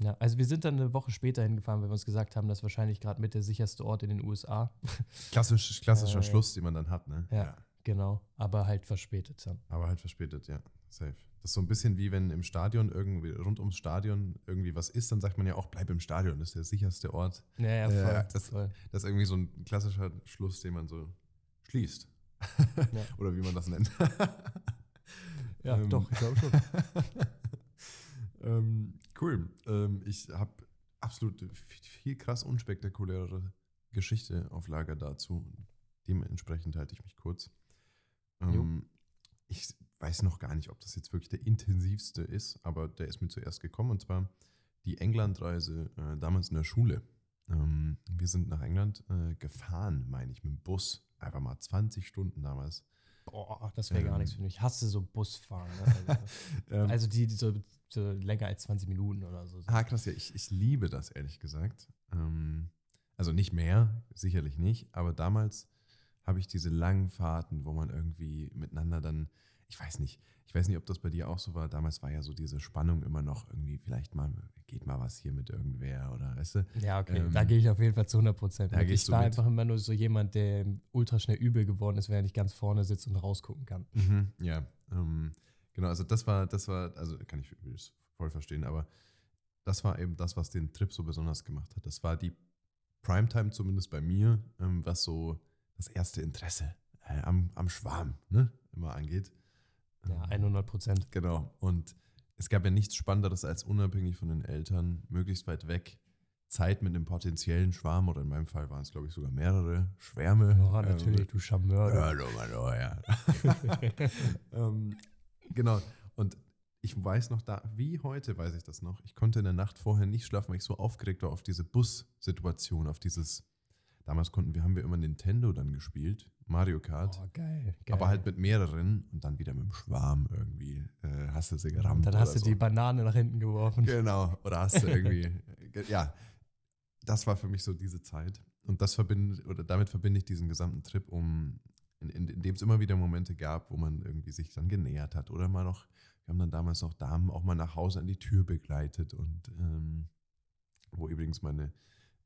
[SPEAKER 2] Ja, also wir sind dann eine Woche später hingefahren, weil wir uns gesagt haben, das ist wahrscheinlich gerade mit der sicherste Ort in den USA.
[SPEAKER 1] Klassisch, klassischer
[SPEAKER 2] Äh,
[SPEAKER 1] Schluss, den man dann hat, ne?
[SPEAKER 2] Ja. Genau, aber halt verspätet dann.
[SPEAKER 1] Aber halt verspätet, ja. Safe. Das ist so ein bisschen wie wenn im Stadion irgendwie, rund ums Stadion irgendwie was ist, dann sagt man ja auch, bleib im Stadion, das ist der sicherste Ort.
[SPEAKER 2] Ja, ja,
[SPEAKER 1] Ja,
[SPEAKER 2] voll.
[SPEAKER 1] das-
[SPEAKER 2] voll.
[SPEAKER 1] Das ist irgendwie so ein klassischer Schluss, den man so schließt.
[SPEAKER 2] Ja.
[SPEAKER 1] Oder wie man das nennt.
[SPEAKER 2] Ja,
[SPEAKER 1] Ähm,
[SPEAKER 2] doch, ich glaube schon.
[SPEAKER 1] ähm, cool. Ähm, ich habe absolut viel, viel krass unspektakulärere Geschichte auf Lager dazu. Dementsprechend halte ich mich kurz. Ähm, ich weiß noch gar nicht, ob das jetzt wirklich der intensivste ist, aber der ist mir zuerst gekommen und zwar die Englandreise äh, damals in der Schule. Ähm, wir sind nach England äh, gefahren, meine ich, mit dem Bus. Einfach mal 20 Stunden damals.
[SPEAKER 2] Boah, das wäre gar
[SPEAKER 1] Ähm.
[SPEAKER 2] nichts für mich. Ich hasse so Busfahren. Ne? Also,
[SPEAKER 1] Ähm,
[SPEAKER 2] also die, die so, so länger als 20 Minuten oder so.
[SPEAKER 1] Ah, krass, ja, ich, ich liebe das, ehrlich gesagt. Ähm, also nicht mehr, sicherlich nicht, aber damals habe ich diese langen Fahrten, wo man irgendwie miteinander dann, ich weiß nicht, ich weiß nicht, ob das bei dir auch so war. Damals war ja so diese Spannung immer noch irgendwie, vielleicht mal, geht mal was hier mit irgendwer oder weißt du?
[SPEAKER 2] Ja, okay,
[SPEAKER 1] Ähm,
[SPEAKER 2] da gehe ich auf jeden Fall zu 100 Prozent. Ich war
[SPEAKER 1] mit.
[SPEAKER 2] einfach immer nur so jemand, der ultra schnell übel geworden ist, während ich ganz vorne sitze und rausgucken kann.
[SPEAKER 1] Mhm, ja, ähm, genau, also das war, das war, also kann ich das voll verstehen, aber das war eben das, was den Trip so besonders gemacht hat. Das war die Primetime zumindest bei mir, ähm, was so das erste Interesse äh, am, am Schwarm ne, immer angeht.
[SPEAKER 2] Ja,
[SPEAKER 1] Ähm,
[SPEAKER 2] 100 Prozent.
[SPEAKER 1] Genau, und es gab ja nichts Spannenderes als unabhängig von den Eltern, möglichst weit weg, Zeit mit einem potenziellen Schwarm oder in meinem Fall waren es, glaube ich, sogar mehrere Schwärme.
[SPEAKER 2] Ja,
[SPEAKER 1] ähm,
[SPEAKER 2] natürlich, du Charmeur. du.
[SPEAKER 1] Hallo, hallo, ja. ähm, genau. Und ich weiß noch da, wie heute weiß ich das noch. Ich konnte in der Nacht vorher nicht schlafen, weil ich so aufgeregt war auf diese Bus-Situation, auf dieses. Damals konnten wir, haben wir immer Nintendo dann gespielt, Mario Kart,
[SPEAKER 2] Oh, geil, geil.
[SPEAKER 1] aber halt mit mehreren und dann wieder mit dem Schwarm irgendwie. Äh, hast du sie gerammt.
[SPEAKER 2] Und dann hast du die
[SPEAKER 1] so.
[SPEAKER 2] Banane nach hinten geworfen.
[SPEAKER 1] Genau. Oder hast du irgendwie. ge- ja, das war für mich so diese Zeit. Und das verbinde, oder damit verbinde ich diesen gesamten Trip, um, in, in, in dem es immer wieder Momente gab, wo man irgendwie sich dann genähert hat. Oder mal noch, wir haben dann damals noch Damen auch mal nach Hause an die Tür begleitet und ähm, wo übrigens meine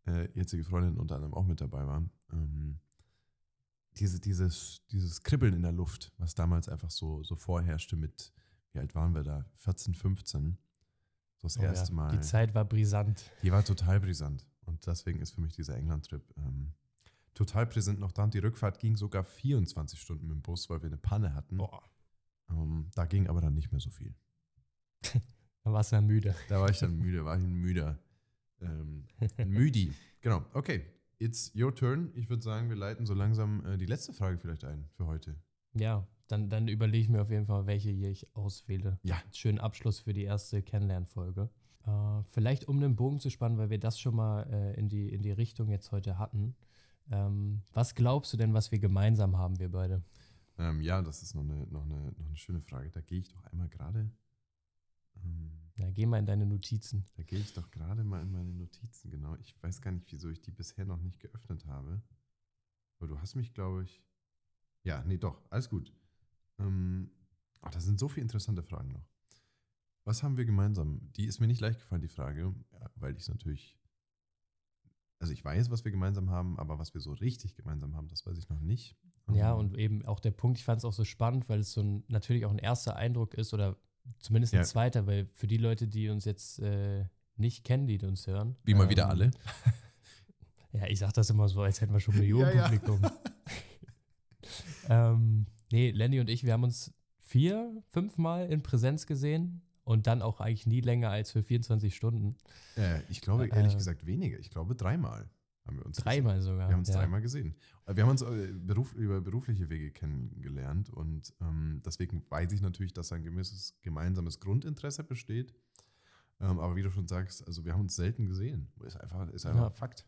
[SPEAKER 1] äh, jetzige Freundin unter anderem auch mit dabei war. Ähm, diese, dieses, dieses Kribbeln in der Luft, was damals einfach so, so vorherrschte mit, wie alt waren wir da? 14, 15. So das
[SPEAKER 2] Oh ja,
[SPEAKER 1] erste Mal.
[SPEAKER 2] Die Zeit war brisant.
[SPEAKER 1] Die war total brisant. Und deswegen ist für mich dieser England-Trip ähm, total präsent noch da. Und die Rückfahrt ging sogar 24 Stunden mit dem Bus, weil wir eine Panne hatten.
[SPEAKER 2] Boah,
[SPEAKER 1] Ähm, da ging aber dann nicht mehr so viel.
[SPEAKER 2] dann warst du ja müde.
[SPEAKER 1] Da war ich dann müde, war ich ein müder. Ähm, ein Müdi. Genau. Okay, it's your turn. Ich würde sagen, wir leiten so langsam äh, die letzte Frage vielleicht ein für heute.
[SPEAKER 2] Ja, dann, dann überlege ich mir auf jeden Fall, welche hier ich auswähle.
[SPEAKER 1] Ja.
[SPEAKER 2] Schönen Abschluss für die erste Kennenlernfolge. Äh, vielleicht um den Bogen zu spannen, weil wir das schon mal äh, in, die, in die Richtung jetzt heute hatten. Ähm, was glaubst du denn, was wir gemeinsam haben, wir beide?
[SPEAKER 1] Ähm, ja, das ist noch eine, noch, eine, noch eine schöne Frage. Da gehe ich doch einmal gerade. Ähm,
[SPEAKER 2] Ja, geh mal in deine Notizen.
[SPEAKER 1] Da gehe ich doch gerade mal in meine Notizen, genau. Ich weiß gar nicht, wieso ich die bisher noch nicht geöffnet habe. Aber du hast mich, glaube ich. Ja, nee, doch, alles gut. Ähm, oh, da sind so viele interessante Fragen noch. Was haben wir gemeinsam? Die ist mir nicht leicht gefallen, die Frage, ja, weil ich es natürlich. Also ich weiß, was wir gemeinsam haben, aber was wir so richtig gemeinsam haben, das weiß ich noch nicht.
[SPEAKER 2] Ja,
[SPEAKER 1] Ähm,
[SPEAKER 2] und eben auch der Punkt, ich fand es auch so spannend, weil es so ein, natürlich auch ein erster Eindruck ist oder zumindest ein
[SPEAKER 1] Ja.
[SPEAKER 2] zweiter, weil für die Leute, die uns jetzt äh, nicht kennen, die uns hören.
[SPEAKER 1] Wie mal wieder
[SPEAKER 2] ähm,
[SPEAKER 1] alle.
[SPEAKER 2] Ja, ich sag das immer so, als hätten wir schon
[SPEAKER 1] Ja,
[SPEAKER 2] Millionen
[SPEAKER 1] ja.
[SPEAKER 2] Publikum. ähm, nee, Lenny und ich, wir haben uns vier, fünf Mal in Präsenz gesehen und dann auch eigentlich nie länger als für 24 Stunden.
[SPEAKER 1] Äh, ich glaube, ehrlich
[SPEAKER 2] Äh,
[SPEAKER 1] gesagt, weniger. Ich glaube, dreimal haben wir uns gesehen.
[SPEAKER 2] Dreimal sogar.
[SPEAKER 1] Wir haben uns
[SPEAKER 2] ja.
[SPEAKER 1] dreimal gesehen. Äh, Wir haben uns äh, beruf, über berufliche Wege kennengelernt und ähm, deswegen weiß ich natürlich, dass ein gewisses gemeinsames Grundinteresse besteht. Ähm, aber wie du schon sagst, also wir haben uns selten gesehen. Ist einfach, ist einfach
[SPEAKER 2] Ja.
[SPEAKER 1] Fakt.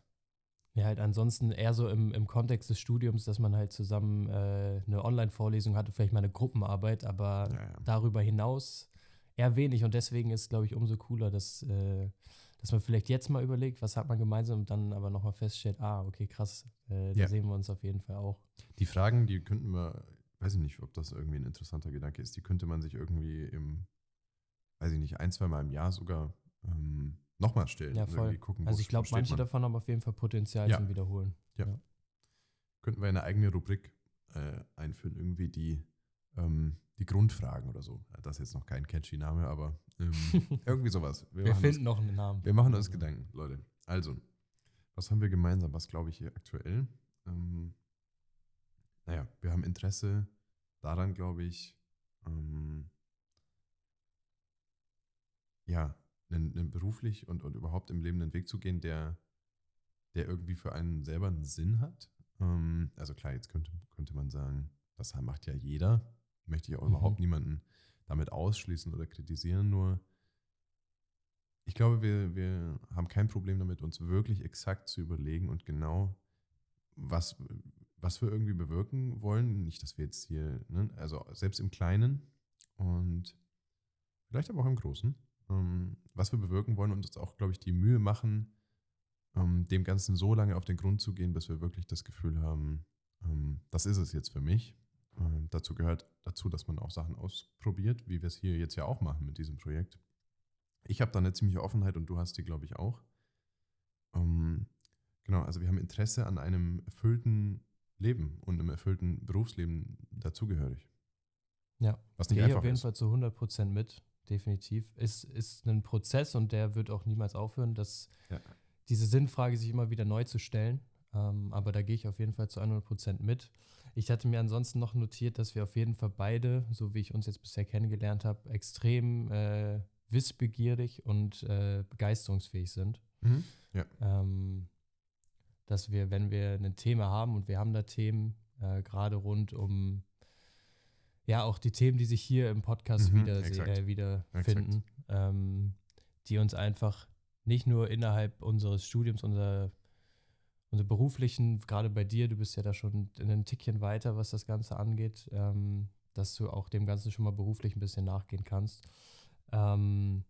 [SPEAKER 2] Ja, halt ansonsten eher so im, im Kontext des Studiums, dass man halt zusammen äh, eine Online-Vorlesung hatte, vielleicht mal eine Gruppenarbeit, aber
[SPEAKER 1] ja.
[SPEAKER 2] darüber hinaus eher wenig. Und deswegen ist, glaube ich, umso cooler, dass, äh, dass man vielleicht jetzt mal überlegt, was hat man gemeinsam und dann aber nochmal feststellt, ah, okay, krass, äh, da
[SPEAKER 1] Ja.
[SPEAKER 2] sehen wir uns auf jeden Fall auch.
[SPEAKER 1] Die Fragen, die könnten wir, weiß ich nicht, ob das irgendwie ein interessanter Gedanke ist, die könnte man sich irgendwie im, weiß ich nicht, ein, zwei Mal im Jahr sogar ähm, nochmal stellen.
[SPEAKER 2] Ja, voll.
[SPEAKER 1] gucken,
[SPEAKER 2] Also ich glaube, manche
[SPEAKER 1] man.
[SPEAKER 2] davon haben auf jeden Fall Potenzial
[SPEAKER 1] Ja.
[SPEAKER 2] zum Wiederholen.
[SPEAKER 1] könnten wir eine eigene Rubrik äh, einführen, irgendwie die, ähm, die Grundfragen oder so. Das ist jetzt noch kein catchy Name, aber ähm, irgendwie sowas.
[SPEAKER 2] Wir,
[SPEAKER 1] machen
[SPEAKER 2] finden noch einen Namen.
[SPEAKER 1] uns, wir machen uns Gedanken, Leute. Also, was haben wir gemeinsam? Was glaube ich hier aktuell? Ähm, naja, wir haben Interesse daran, glaube ich, ähm, ja, einen, einen beruflich und, und überhaupt im Leben einen Weg zu gehen, der, der irgendwie für einen selber einen Sinn hat. Ähm, also klar, jetzt könnte, könnte man sagen, das macht ja jeder. möchte ich auch
[SPEAKER 2] Mhm.
[SPEAKER 1] überhaupt niemanden damit ausschließen oder kritisieren, nur ich glaube, wir, wir haben kein Problem damit, uns wirklich exakt zu überlegen und genau, was, was wir irgendwie bewirken wollen. Nicht, dass wir jetzt hier, ne, also selbst im Kleinen und vielleicht aber auch im Großen, ähm, was wir bewirken wollen und uns auch, glaube ich, die Mühe machen, ähm, dem Ganzen so lange auf den Grund zu gehen, bis wir wirklich das Gefühl haben, ähm, das ist es jetzt für mich. Ähm, dazu gehört dazu, dass man auch Sachen ausprobiert, wie wir es hier jetzt ja auch machen mit diesem Projekt. Ich habe da eine ziemliche Offenheit und du hast die, glaube ich, auch. Ähm, genau, also wir haben Interesse an einem erfüllten Leben und einem erfüllten Berufsleben dazugehörig.
[SPEAKER 2] Ja,
[SPEAKER 1] Was nicht
[SPEAKER 2] gehe ich
[SPEAKER 1] einfach
[SPEAKER 2] auf jeden
[SPEAKER 1] ist.
[SPEAKER 2] Fall zu 100% mit, definitiv. Es ist ein Prozess und der wird auch niemals aufhören, dass
[SPEAKER 1] Ja.
[SPEAKER 2] diese Sinnfrage sich immer wieder neu zu stellen. Ähm, aber da gehe ich auf jeden Fall zu 100% mit. Ich hatte mir ansonsten noch notiert, dass wir auf jeden Fall beide, so wie ich uns jetzt bisher kennengelernt habe, extrem äh, wissbegierig und äh, begeisterungsfähig sind.
[SPEAKER 1] Mhm. Ja.
[SPEAKER 2] ähm, dass wir, wenn wir ein Thema haben und wir haben da Themen, äh, gerade rund um ja auch die Themen, die sich hier im Podcast
[SPEAKER 1] Mhm,
[SPEAKER 2] wieder, äh, wiederfinden, ähm, die uns einfach nicht nur innerhalb unseres Studiums, unserer, unserer beruflichen, gerade bei dir, du bist ja da schon ein Tickchen weiter, was das Ganze angeht, ähm, dass du auch dem Ganzen schon mal beruflich ein bisschen nachgehen kannst. Ähm,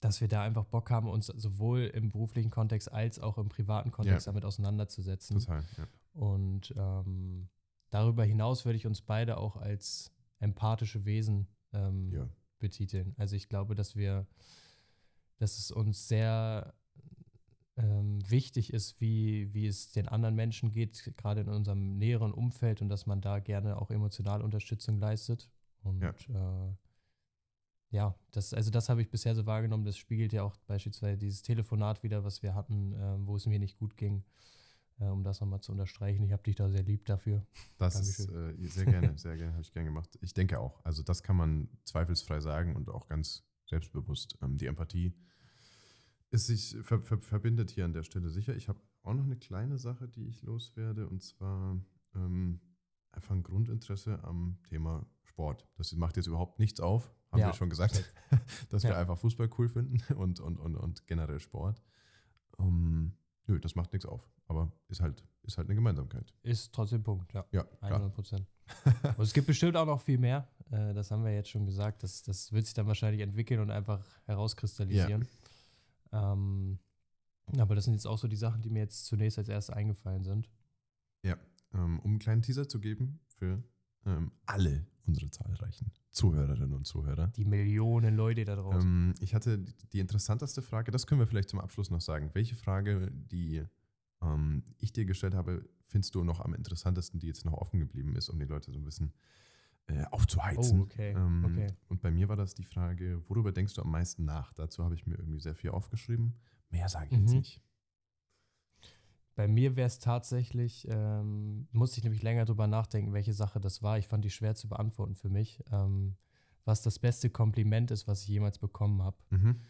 [SPEAKER 2] dass wir da einfach Bock haben, uns sowohl im beruflichen Kontext als auch im privaten Kontext
[SPEAKER 1] Ja.
[SPEAKER 2] damit auseinanderzusetzen.
[SPEAKER 1] Total. Ja.
[SPEAKER 2] Und ähm, darüber hinaus würde ich uns beide auch als empathische Wesen ähm,
[SPEAKER 1] ja.
[SPEAKER 2] betiteln. Also ich glaube, dass wir, dass es uns sehr ähm, wichtig ist, wie, wie es den anderen Menschen geht, gerade in unserem näheren Umfeld und dass man da gerne auch emotional Unterstützung leistet. Und
[SPEAKER 1] Ja.
[SPEAKER 2] äh, ja das, also das habe ich bisher so wahrgenommen. Das spiegelt ja auch beispielsweise dieses Telefonat wieder, was wir hatten, ähm, wo es mir nicht gut ging. Äh, um das nochmal zu unterstreichen. Ich habe dich da sehr lieb dafür.
[SPEAKER 1] Das ist äh, sehr gerne, sehr gerne, habe ich gern gemacht. Ich denke auch. Also das kann man zweifelsfrei sagen und auch ganz selbstbewusst. Ähm, die Empathie ist sich ver ver verbindet hier an der Stelle sicher. Ich habe auch noch eine kleine Sache, die ich loswerde, und zwar ähm, einfach ein Grundinteresse am Thema Sport. Das macht jetzt überhaupt nichts auf, haben
[SPEAKER 2] Ja,
[SPEAKER 1] wir schon gesagt, dass wir
[SPEAKER 2] Ja.
[SPEAKER 1] einfach Fußball cool finden und, und, und, und generell Sport. Ähm, nö, das macht nichts auf, aber ist halt, ist halt eine Gemeinsamkeit.
[SPEAKER 2] Ist trotzdem Punkt, ja.
[SPEAKER 1] Ja, klar.
[SPEAKER 2] 100 Prozent. Und es gibt bestimmt auch noch viel mehr. Äh, das haben wir jetzt schon gesagt. Das, das wird sich dann wahrscheinlich entwickeln und einfach herauskristallisieren. Ähm, aber das sind jetzt auch so die Sachen, die mir jetzt zunächst als erstes eingefallen sind.
[SPEAKER 1] ähm, um einen kleinen Teaser zu geben für ähm, alle unsere zahlreichen Zuhörerinnen und Zuhörer.
[SPEAKER 2] Die Millionen Leute da draußen.
[SPEAKER 1] Ähm, ich hatte die, die interessanteste Frage, das können wir vielleicht zum Abschluss noch sagen. Welche Frage, die ähm, ich dir gestellt habe, findest du noch am interessantesten, die jetzt noch offen geblieben ist, um die Leute so ein bisschen äh, aufzuheizen?
[SPEAKER 2] Oh, okay,
[SPEAKER 1] Ähm,
[SPEAKER 2] okay.
[SPEAKER 1] Und bei mir war das die Frage, worüber denkst du am meisten nach? Dazu habe ich mir irgendwie sehr viel aufgeschrieben. Mehr sage ich jetzt
[SPEAKER 2] Mhm.
[SPEAKER 1] nicht.
[SPEAKER 2] Bei mir wäre es tatsächlich, ähm, musste ich nämlich länger drüber nachdenken, welche Sache das war. Ich fand die schwer zu beantworten für mich. Ähm, was das beste Kompliment ist, was ich jemals bekommen habe.
[SPEAKER 1] Mhm.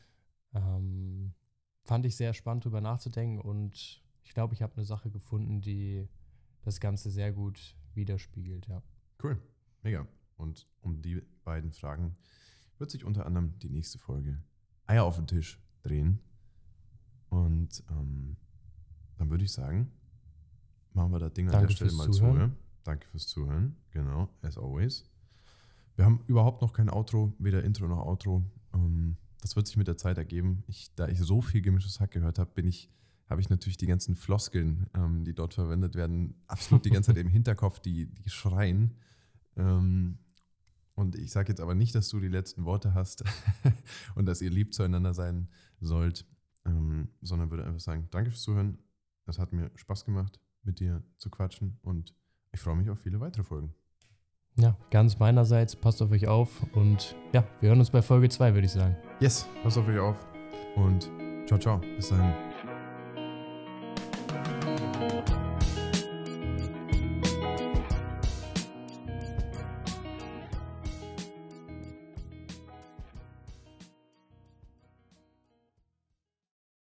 [SPEAKER 2] Ähm, fand ich sehr spannend drüber nachzudenken und ich glaube, ich habe eine Sache gefunden, die das Ganze sehr gut widerspiegelt, ja.
[SPEAKER 1] Cool, mega. Und um die beiden Fragen wird sich unter anderem die nächste Folge Eier auf den Tisch drehen. Und ähm, dann würde ich sagen, machen wir das Ding an
[SPEAKER 2] Danke
[SPEAKER 1] der Stelle mal
[SPEAKER 2] Zuhören.
[SPEAKER 1] zu. Danke fürs Zuhören. Genau, as always. Wir haben überhaupt noch kein Outro, weder Intro noch Outro. Ähm, das wird sich mit der Zeit ergeben. Ich, da ich so viel gemischtes Hack gehört habe, bin ich, habe ich natürlich die ganzen Floskeln, ähm, die dort verwendet werden, absolut die ganze Zeit im Hinterkopf, die, die schreien. Ähm, und ich sage jetzt aber nicht, dass du die letzten Worte hast und dass ihr lieb zueinander sein sollt, ähm, sondern würde einfach sagen, danke fürs Zuhören. Es hat mir Spaß gemacht, mit dir zu quatschen und ich freue mich auf viele weitere Folgen.
[SPEAKER 2] Ja, ganz meinerseits, passt auf euch auf und ja, wir hören uns bei Folge 2, würde ich sagen.
[SPEAKER 1] Yes, passt auf euch auf und ciao, ciao. Bis dahin.